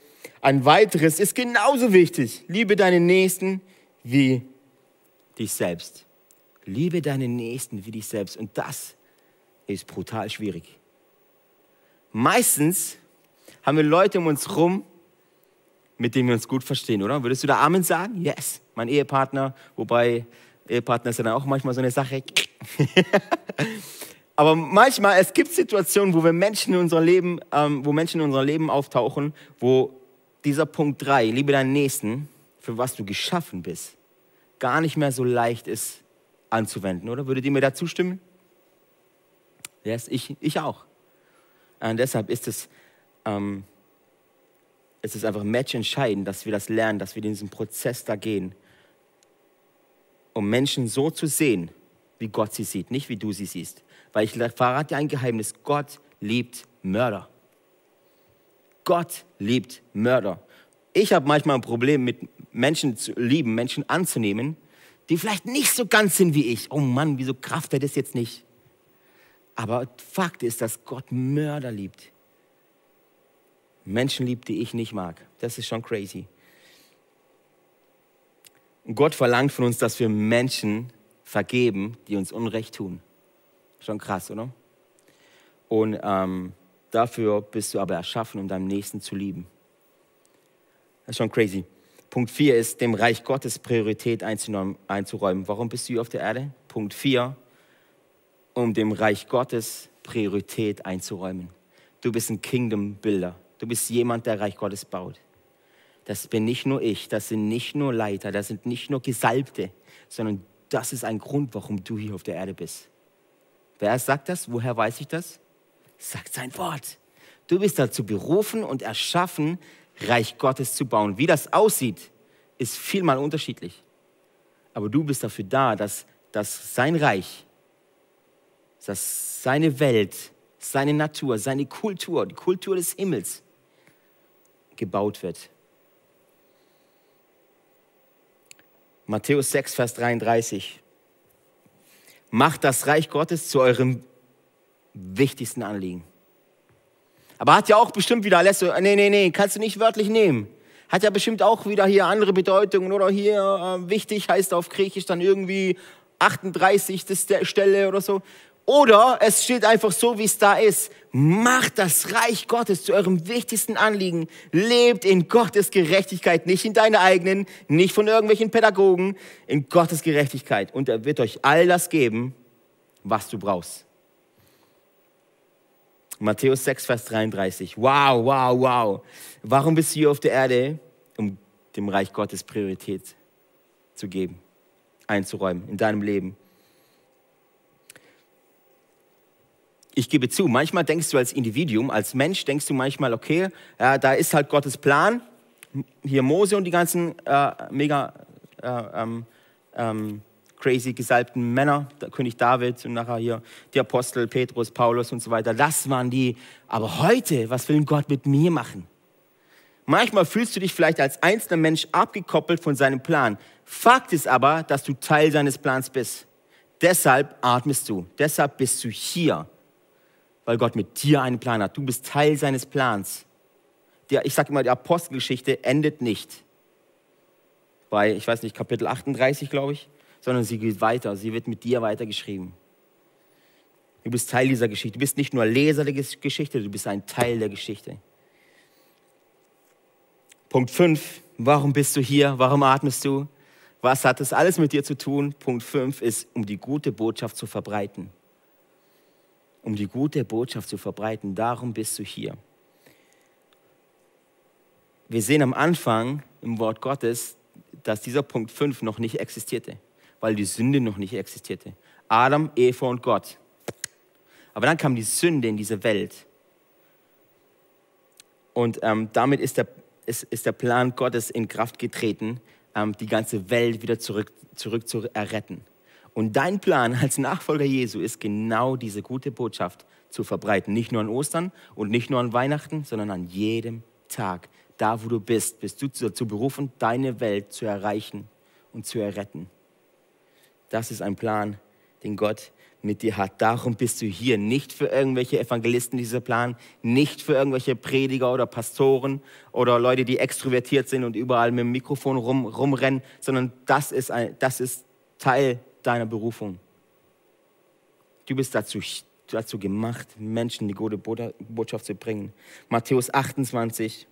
Ein weiteres ist genauso wichtig. Liebe deinen Nächsten wie dich selbst. Liebe deinen Nächsten wie dich selbst. Und das ist brutal schwierig. Meistens haben wir Leute um uns herum, mit denen wir uns gut verstehen, oder? Würdest du da Amen sagen? Yes. Mein Ehepartner, wobei Ehepartner ist ja dann auch manchmal so eine Sache. Aber manchmal, es gibt Situationen, wo wir Menschen in unser Leben, ähm, wo Menschen in unser Leben auftauchen, wo dieser Punkt 3, liebe deinen Nächsten, für was du geschaffen bist, gar nicht mehr so leicht ist anzuwenden, oder? Würdet ihr mir da zustimmen? Yes, ich, ich auch. Und deshalb ist es, ähm, es ist einfach matchentscheidend, dass wir das lernen, dass wir in diesen Prozess da gehen, um Menschen so zu sehen, wie Gott sie sieht, nicht wie du sie siehst. Weil ich verrate dir ein Geheimnis, Gott liebt Mörder. Gott liebt Mörder. Ich habe manchmal ein Problem mit Menschen zu lieben, Menschen anzunehmen, die vielleicht nicht so ganz sind wie ich. Oh Mann, wieso kraft er das jetzt nicht? Aber Fakt ist, dass Gott Mörder liebt. Menschen liebt, die ich nicht mag. Das ist schon crazy. Gott verlangt von uns, dass wir Menschen vergeben, die uns Unrecht tun. Schon krass, oder? Und ähm, Dafür bist du aber erschaffen, um deinem Nächsten zu lieben. Das ist schon crazy. Punkt 4 ist, dem Reich Gottes Priorität einzuräumen. Warum bist du hier auf der Erde? Punkt 4, um dem Reich Gottes Priorität einzuräumen. Du bist ein Kingdom-Builder. Du bist jemand, der Reich Gottes baut. Das bin nicht nur ich, das sind nicht nur Leiter, das sind nicht nur Gesalbte, sondern das ist ein Grund, warum du hier auf der Erde bist. Wer sagt das? Woher weiß ich das? Sagt sein Wort. Du bist dazu berufen und erschaffen, Reich Gottes zu bauen. Wie das aussieht, ist vielmal unterschiedlich. Aber du bist dafür da, dass, dass sein Reich, dass seine Welt, seine Natur, seine Kultur, die Kultur des Himmels gebaut wird. Matthäus 6, Vers 33. Macht das Reich Gottes zu eurem wichtigsten Anliegen. Aber hat ja auch bestimmt wieder alles so, nee, nee, nee, kannst du nicht wörtlich nehmen. Hat ja bestimmt auch wieder hier andere Bedeutungen oder hier äh, wichtig heißt auf Griechisch dann irgendwie 38. Stelle oder so. Oder es steht einfach so, wie es da ist. Macht das Reich Gottes zu eurem wichtigsten Anliegen. Lebt in Gottes Gerechtigkeit, nicht in deiner eigenen, nicht von irgendwelchen Pädagogen, in Gottes Gerechtigkeit. Und er wird euch all das geben, was du brauchst. Matthäus 6, Vers 33. Wow, wow, wow. Warum bist du hier auf der Erde? Um dem Reich Gottes Priorität zu geben, einzuräumen in deinem Leben. Ich gebe zu, manchmal denkst du als Individuum, als Mensch, denkst du manchmal, okay, ja, da ist halt Gottes Plan. Hier Mose und die ganzen äh, mega äh, ähm, ähm, crazy gesalbten Männer, der König David und nachher hier die Apostel Petrus, Paulus und so weiter. Das waren die. Aber heute, was will Gott mit mir machen? Manchmal fühlst du dich vielleicht als einzelner Mensch abgekoppelt von seinem Plan. Fakt ist aber, dass du Teil seines Plans bist. Deshalb atmest du. Deshalb bist du hier. weil Gott mit dir einen Plan hat. Du bist Teil seines Plans. Der, ich sage immer, die Apostelgeschichte endet nicht bei, ich weiß nicht, Kapitel 38, glaube ich, sondern sie geht weiter. Sie wird mit dir weitergeschrieben. Du bist Teil dieser Geschichte. Du bist nicht nur Leser der Geschichte, du bist ein Teil der Geschichte. Punkt 5. Warum bist du hier? Warum atmest du? Was hat das alles mit dir zu tun? Punkt 5 ist, um die gute Botschaft zu verbreiten. Um die gute Botschaft zu verbreiten. Darum bist du hier. Wir sehen am Anfang im Wort Gottes, dass dieser Punkt 5 noch nicht existierte, weil die Sünde noch nicht existierte. Adam, Eva und Gott. Aber dann kam die Sünde in diese Welt. Und ähm, damit ist der, ist, ist der Plan Gottes in Kraft getreten, ähm, die ganze Welt wieder zurück, zurück zu erretten. Und dein Plan als Nachfolger Jesu ist genau diese gute Botschaft zu verbreiten. Nicht nur an Ostern und nicht nur an Weihnachten, sondern an jedem Tag. Da, wo du bist, bist du dazu berufen, deine Welt zu erreichen und zu erretten. Das ist ein Plan, den Gott mit dir hat. Darum bist du hier. Nicht für irgendwelche Evangelisten dieser Plan, nicht für irgendwelche Prediger oder Pastoren oder Leute, die extrovertiert sind und überall mit dem Mikrofon rum, rumrennen, sondern das ist, ein, das ist Teil deiner Berufung. Du bist dazu, dazu gemacht, Menschen die gute Botschaft zu bringen. Matthäus 28,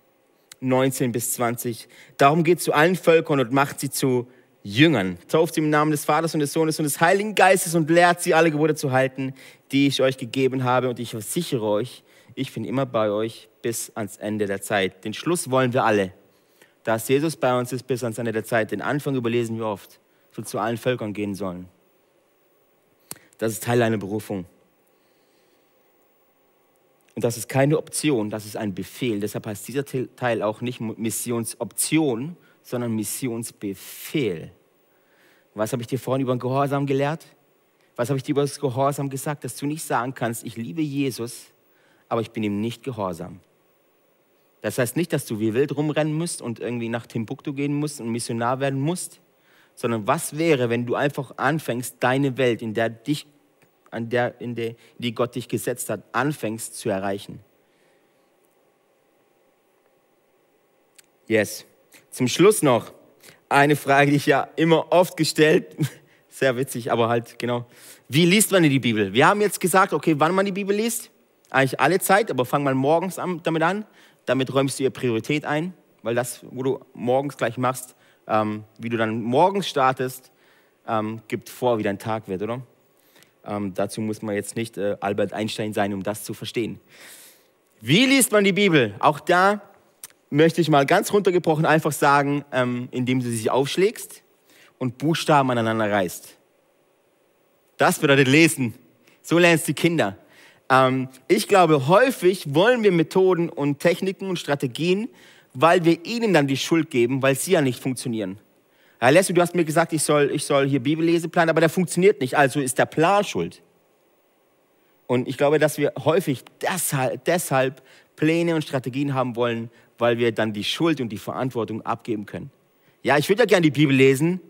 19 bis 20. Darum geht zu allen Völkern und macht sie zu Jüngern. Tauft sie im Namen des Vaters und des Sohnes und des Heiligen Geistes und lehrt sie, alle Gebote zu halten, die ich euch gegeben habe. Und ich versichere euch, ich bin immer bei euch bis ans Ende der Zeit. Den Schluss wollen wir alle. Dass Jesus bei uns ist bis ans Ende der Zeit. Den Anfang überlesen wir oft. So zu allen Völkern gehen sollen. Das ist Teil einer Berufung. Und das ist keine Option, das ist ein Befehl. Deshalb heißt dieser Teil auch nicht Missionsoption, sondern Missionsbefehl. Was habe ich dir vorhin über den Gehorsam gelehrt? Was habe ich dir über das Gehorsam gesagt? Dass du nicht sagen kannst, ich liebe Jesus, aber ich bin ihm nicht gehorsam. Das heißt nicht, dass du wie wild rumrennen musst und irgendwie nach Timbuktu gehen musst und Missionar werden musst, sondern was wäre, wenn du einfach anfängst, deine Welt, in der dich, an der, in der, die Gott dich gesetzt hat, anfängst zu erreichen? Yes. Zum Schluss noch eine Frage, die ich ja immer oft gestellt, sehr witzig, aber halt genau. Wie liest man die Bibel? Wir haben jetzt gesagt, okay, wann man die Bibel liest, eigentlich alle Zeit, aber fang mal morgens an, damit an. Damit räumst du ihr Priorität ein, weil das, wo du morgens gleich machst, ähm, wie du dann morgens startest, ähm, gibt vor, wie dein Tag wird, oder? Ähm, dazu muss man jetzt nicht äh, Albert Einstein sein, um das zu verstehen. Wie liest man die Bibel? Auch da möchte ich mal ganz runtergebrochen einfach sagen, ähm, indem du sie aufschlägst und Buchstaben aneinander reißt. Das bedeutet lesen. So lernst du Kinder. Ähm, ich glaube, häufig wollen wir Methoden und Techniken und Strategien, weil wir ihnen dann die Schuld geben, weil sie ja nicht funktionieren. Herr Leslie, du hast mir gesagt, ich soll, ich soll hier Bibellese planen, aber der funktioniert nicht, also ist der Plan schuld. Und ich glaube, dass wir häufig deshalb, deshalb Pläne und Strategien haben wollen, weil wir dann die Schuld und die Verantwortung abgeben können. Ja, ich würde ja gerne die Bibel lesen,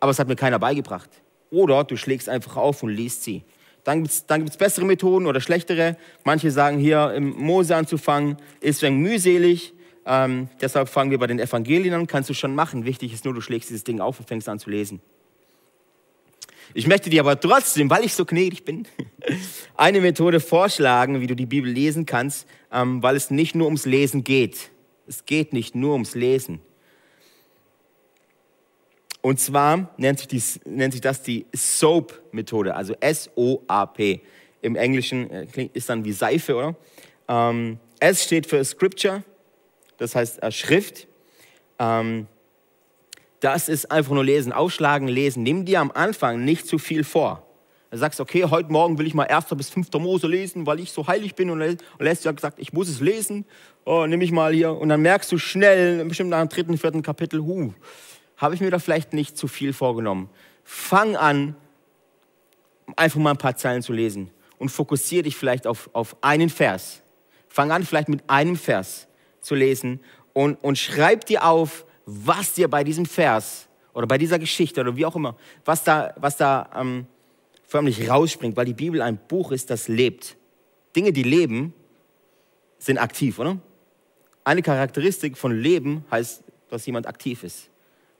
aber es hat mir keiner beigebracht. Oder du schlägst einfach auf und liest sie. Dann gibt es dann gibt's bessere Methoden oder schlechtere. Manche sagen hier, im Mose anzufangen, ist ein mühselig. Ähm, deshalb fangen wir bei den Evangelien an, kannst du schon machen. Wichtig ist nur, du schlägst dieses Ding auf und fängst an zu lesen. Ich möchte dir aber trotzdem, weil ich so gnädig bin, eine Methode vorschlagen, wie du die Bibel lesen kannst, ähm, weil es nicht nur ums Lesen geht. Es geht nicht nur ums Lesen. Und zwar nennt sich, dies, nennt sich das die SOAP-Methode, also S-O-A-P. Im Englischen äh, ist dann wie Seife, oder? Ähm, S steht für Scripture, das heißt äh, Schrift. Ähm, das ist einfach nur lesen, aufschlagen, lesen. Nimm dir am Anfang nicht zu viel vor. Du sagst, okay, heute Morgen will ich mal 1. bis 5. Mose lesen, weil ich so heilig bin. Und lässt ja gesagt, ich muss es lesen. Oh, nimm ich mal hier. Und dann merkst du schnell, bestimmt nach dem dritten, vierten Kapitel, huh, habe ich mir da vielleicht nicht zu viel vorgenommen. Fang an, einfach mal ein paar Zeilen zu lesen. Und fokussiere dich vielleicht auf, auf einen Vers. Fang an, vielleicht mit einem Vers zu lesen. Und, und schreib dir auf, was dir bei diesem Vers oder bei dieser Geschichte oder wie auch immer, was da, was da ähm, förmlich rausspringt, weil die Bibel ein Buch ist, das lebt. Dinge, die leben, sind aktiv, oder? Eine Charakteristik von Leben heißt, dass jemand aktiv ist.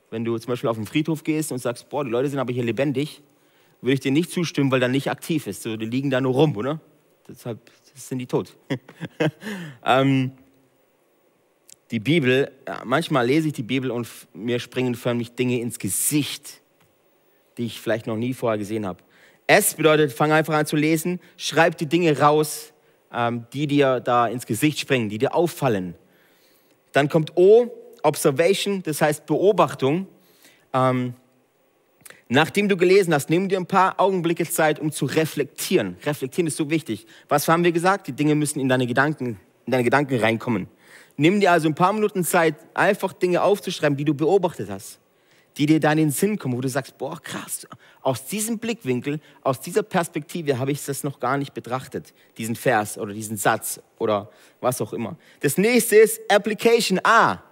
Wenn du zum Beispiel auf den Friedhof gehst und sagst, boah, die Leute sind aber hier lebendig, würde ich dir nicht zustimmen, weil da nicht aktiv ist. So, die liegen da nur rum, oder? Deshalb sind die tot. ähm, die Bibel, manchmal lese ich die Bibel und mir springen förmlich Dinge ins Gesicht, die ich vielleicht noch nie vorher gesehen habe. S bedeutet, fang einfach an zu lesen, schreib die Dinge raus, ähm, die dir da ins Gesicht springen, die dir auffallen. Dann kommt O, Observation, das heißt Beobachtung. Ähm, nachdem du gelesen hast, nimm dir ein paar Augenblicke Zeit, um zu reflektieren. Reflektieren ist so wichtig. Was haben wir gesagt? Die Dinge müssen in deine Gedanken, in deine Gedanken reinkommen. Nimm dir also ein paar Minuten Zeit, einfach Dinge aufzuschreiben, die du beobachtet hast, die dir dann in den Sinn kommen, wo du sagst, boah, krass, aus diesem Blickwinkel, aus dieser Perspektive habe ich das noch gar nicht betrachtet, diesen Vers oder diesen Satz oder was auch immer. Das nächste ist Application A.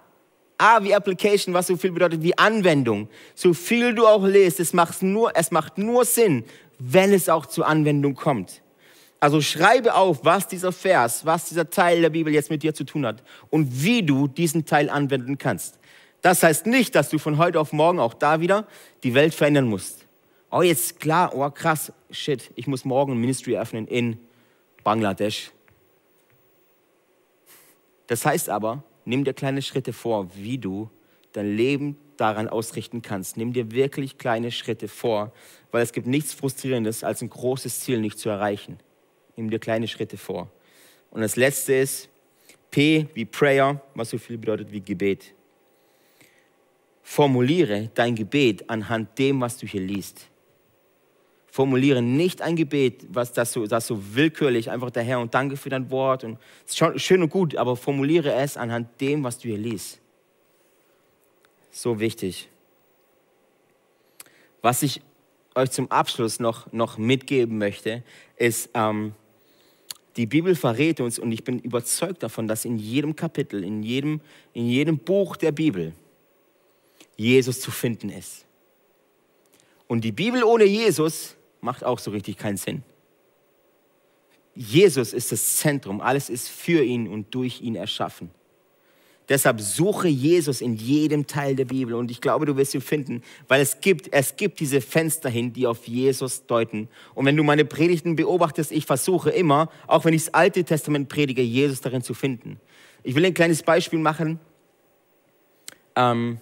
A wie Application, was so viel bedeutet wie Anwendung. So viel du auch lest, es macht nur, es macht nur Sinn, wenn es auch zur Anwendung kommt. Also schreibe auf, was dieser Vers, was dieser Teil der Bibel jetzt mit dir zu tun hat und wie du diesen Teil anwenden kannst. Das heißt nicht, dass du von heute auf morgen auch da wieder die Welt verändern musst. Oh, jetzt klar, oh krass, shit, ich muss morgen ein Ministry öffnen in Bangladesch. Das heißt aber, nimm dir kleine Schritte vor, wie du dein Leben daran ausrichten kannst. Nimm dir wirklich kleine Schritte vor, weil es gibt nichts Frustrierendes, als ein großes Ziel nicht zu erreichen. Nimm dir kleine Schritte vor. Und das letzte ist P wie Prayer, was so viel bedeutet wie Gebet. Formuliere dein Gebet anhand dem, was du hier liest. Formuliere nicht ein Gebet, was das so, das so willkürlich einfach der Herr und danke für dein Wort und schön und gut, aber formuliere es anhand dem, was du hier liest. So wichtig. Was ich euch zum Abschluss noch, noch mitgeben möchte, ist, ähm, die Bibel verrät uns und ich bin überzeugt davon, dass in jedem Kapitel, in jedem, in jedem Buch der Bibel Jesus zu finden ist. Und die Bibel ohne Jesus macht auch so richtig keinen Sinn. Jesus ist das Zentrum, alles ist für ihn und durch ihn erschaffen. Deshalb suche Jesus in jedem Teil der Bibel und ich glaube, du wirst ihn finden, weil es gibt, es gibt diese Fenster hin, die auf Jesus deuten. Und wenn du meine Predigten beobachtest, ich versuche immer, auch wenn ich das Alte Testament predige, Jesus darin zu finden. Ich will ein kleines Beispiel machen. Ähm,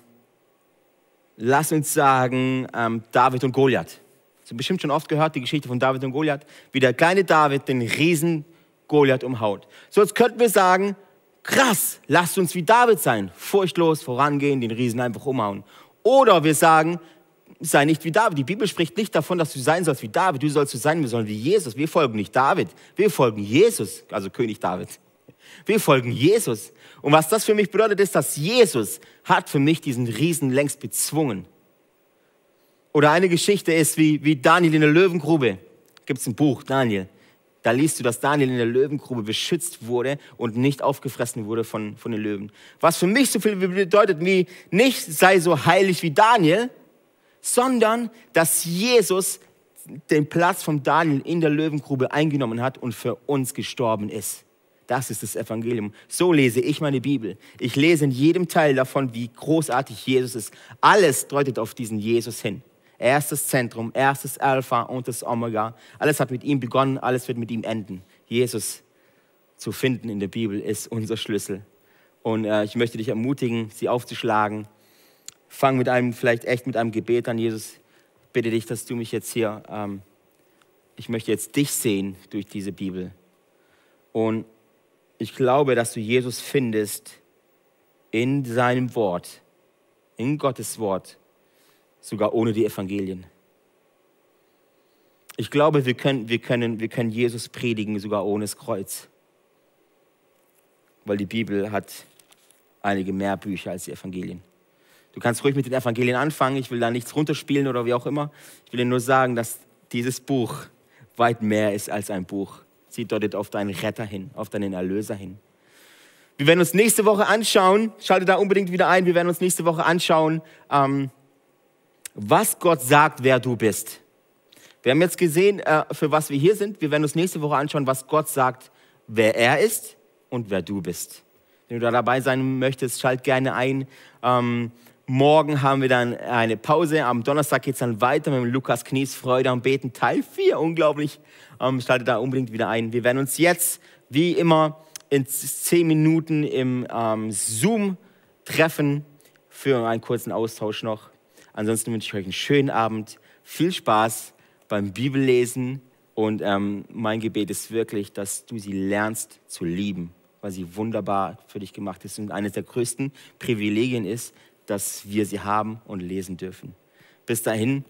lass uns sagen, ähm, David und Goliath. Du hast bestimmt schon oft gehört, die Geschichte von David und Goliath, wie der kleine David den Riesen Goliath umhaut. So, jetzt könnten wir sagen, krass, lasst uns wie David sein, furchtlos vorangehen, den Riesen einfach umhauen. Oder wir sagen, sei nicht wie David. Die Bibel spricht nicht davon, dass du sein sollst wie David. Du sollst so sein, wir sollen wie Jesus. Wir folgen nicht David, wir folgen Jesus, also König David. Wir folgen Jesus. Und was das für mich bedeutet, ist, dass Jesus hat für mich diesen Riesen längst bezwungen. Oder eine Geschichte ist wie, wie Daniel in der Löwengrube. Gibt es ein Buch, Daniel. Da liest du, dass Daniel in der Löwengrube beschützt wurde und nicht aufgefressen wurde von, von den Löwen. Was für mich so viel bedeutet wie nicht sei so heilig wie Daniel, sondern dass Jesus den Platz von Daniel in der Löwengrube eingenommen hat und für uns gestorben ist. Das ist das Evangelium. So lese ich meine Bibel. Ich lese in jedem Teil davon, wie großartig Jesus ist. Alles deutet auf diesen Jesus hin. Er ist das Zentrum, er ist das Alpha und das Omega. Alles hat mit ihm begonnen, alles wird mit ihm enden. Jesus zu finden in der Bibel ist unser Schlüssel. Und äh, ich möchte dich ermutigen, sie aufzuschlagen. Fang mit einem, vielleicht echt mit einem Gebet an. Jesus, bitte dich, dass du mich jetzt hier, ähm, ich möchte jetzt dich sehen durch diese Bibel. Und ich glaube, dass du Jesus findest in seinem Wort, in Gottes Wort, sogar ohne die Evangelien. Ich glaube, wir können, wir können, wir können Jesus predigen, sogar ohne das Kreuz. Weil die Bibel hat einige mehr Bücher als die Evangelien. Du kannst ruhig mit den Evangelien anfangen, ich will da nichts runterspielen oder wie auch immer. Ich will dir nur sagen, dass dieses Buch weit mehr ist als ein Buch. Sie deutet auf deinen Retter hin, auf deinen Erlöser hin. Wir werden uns nächste Woche anschauen, schalte da unbedingt wieder ein, wir werden uns nächste Woche anschauen, ähm, was Gott sagt, wer du bist. Wir haben jetzt gesehen, äh, für was wir hier sind. Wir werden uns nächste Woche anschauen, was Gott sagt, wer er ist und wer du bist. Wenn du da dabei sein möchtest, schalt gerne ein. Ähm, morgen haben wir dann eine Pause. Am Donnerstag geht es dann weiter mit Lukas Knies Freude am Beten, Teil 4. Unglaublich. Ähm, schalte da unbedingt wieder ein. Wir werden uns jetzt, wie immer, in zehn Minuten im ähm, Zoom treffen für einen kurzen Austausch noch. Ansonsten wünsche ich euch einen schönen Abend, viel Spaß beim Bibellesen und ähm, mein Gebet ist wirklich, dass du sie lernst zu lieben, weil sie wunderbar für dich gemacht ist und eines der größten Privilegien ist, dass wir sie haben und lesen dürfen. Bis dahin,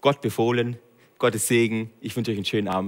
Gott befohlen, Gottes Segen. Ich wünsche euch einen schönen Abend.